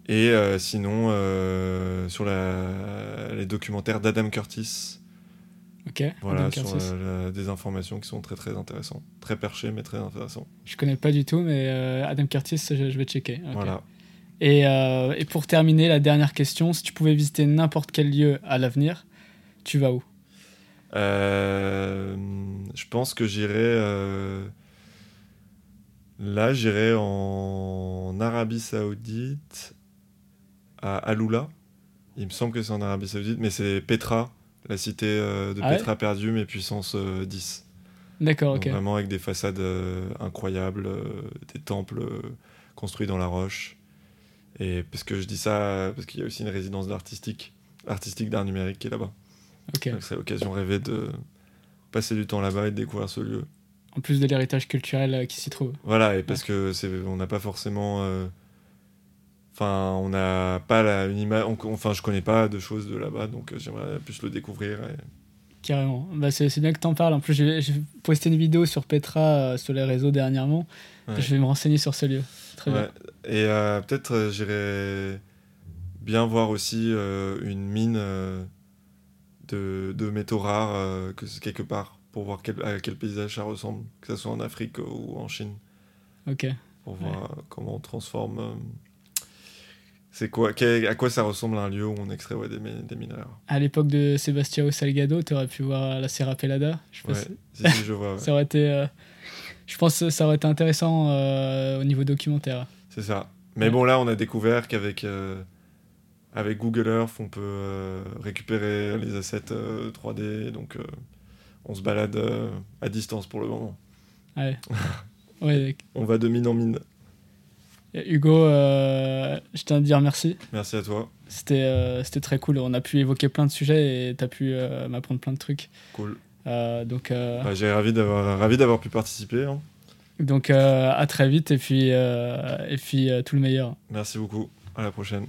Speaker 2: Et euh, sinon, euh, sur la, les documentaires d'Adam Curtis.
Speaker 1: Ok.
Speaker 2: Voilà, sur des informations qui sont très très intéressantes. Très perchées, mais très intéressantes.
Speaker 1: Je connais pas du tout, mais Adam Curtis, je, vais checker. Voilà. Et, et, pour terminer, la dernière question si tu pouvais visiter n'importe quel lieu à l'avenir, tu vas où?
Speaker 2: Je pense que j'irai Là, j'irai en Arabie Saoudite, à Aloula. Il me semble que c'est en Arabie Saoudite, mais c'est Petra, la cité euh, de ah Petra perdue, mais puissance 10.
Speaker 1: Euh, D'accord, ok.
Speaker 2: Vraiment avec des façades euh, incroyables, des temples construits dans la roche. Et parce que je dis ça, parce qu'il y a aussi une résidence d'artistique, artistique d'art numérique qui est là-bas. Ok. Donc c'est l'occasion rêvée de passer du temps là-bas et de découvrir ce lieu
Speaker 1: en plus de l'héritage culturel euh, qui s'y trouve.
Speaker 2: Voilà, et parce que c'est, on n'a pas forcément. Euh, enfin, on n'a pas la, une image. Enfin, je connais pas de choses de là-bas, donc euh, j'aimerais plus le découvrir.
Speaker 1: Carrément. Bah, c'est, bien que tu en parles. En plus, j'ai, posté une vidéo sur Petra sur les réseaux dernièrement. je vais me renseigner sur ce lieu. Très bien.
Speaker 2: Et peut-être j'irai bien voir aussi une mine de, de métaux rares que, quelque part pour voir quel, à quel paysage ça ressemble, que ce soit en Afrique ou en Chine.
Speaker 1: Ok.
Speaker 2: Pour voir comment on transforme. Euh, c'est quoi, à quoi ça ressemble un lieu où on extrait des, des minéraux
Speaker 1: À l'époque de Sebastião Salgado, tu aurais pu voir la Serra Pelada.
Speaker 2: Je ouais, si, je vois.
Speaker 1: ça aurait été, euh, je pense que ça aurait été intéressant euh, au niveau documentaire.
Speaker 2: C'est ça. Mais bon, là, on a découvert qu'avec avec Google Earth, on peut récupérer les assets 3D. Donc, on se balade euh, à distance pour le moment.
Speaker 1: Ouais.
Speaker 2: on va de mine en mine.
Speaker 1: Hugo, euh, je tiens à te dire merci.
Speaker 2: Merci à toi.
Speaker 1: C'était euh, très cool. On a pu évoquer plein de sujets et tu as pu m'apprendre plein de trucs.
Speaker 2: Cool.
Speaker 1: donc,
Speaker 2: bah, J'ai ravi d'avoir ravi d'avoir pu participer. Hein.
Speaker 1: Donc à très vite et puis, et puis tout le meilleur.
Speaker 2: Merci beaucoup. À la prochaine.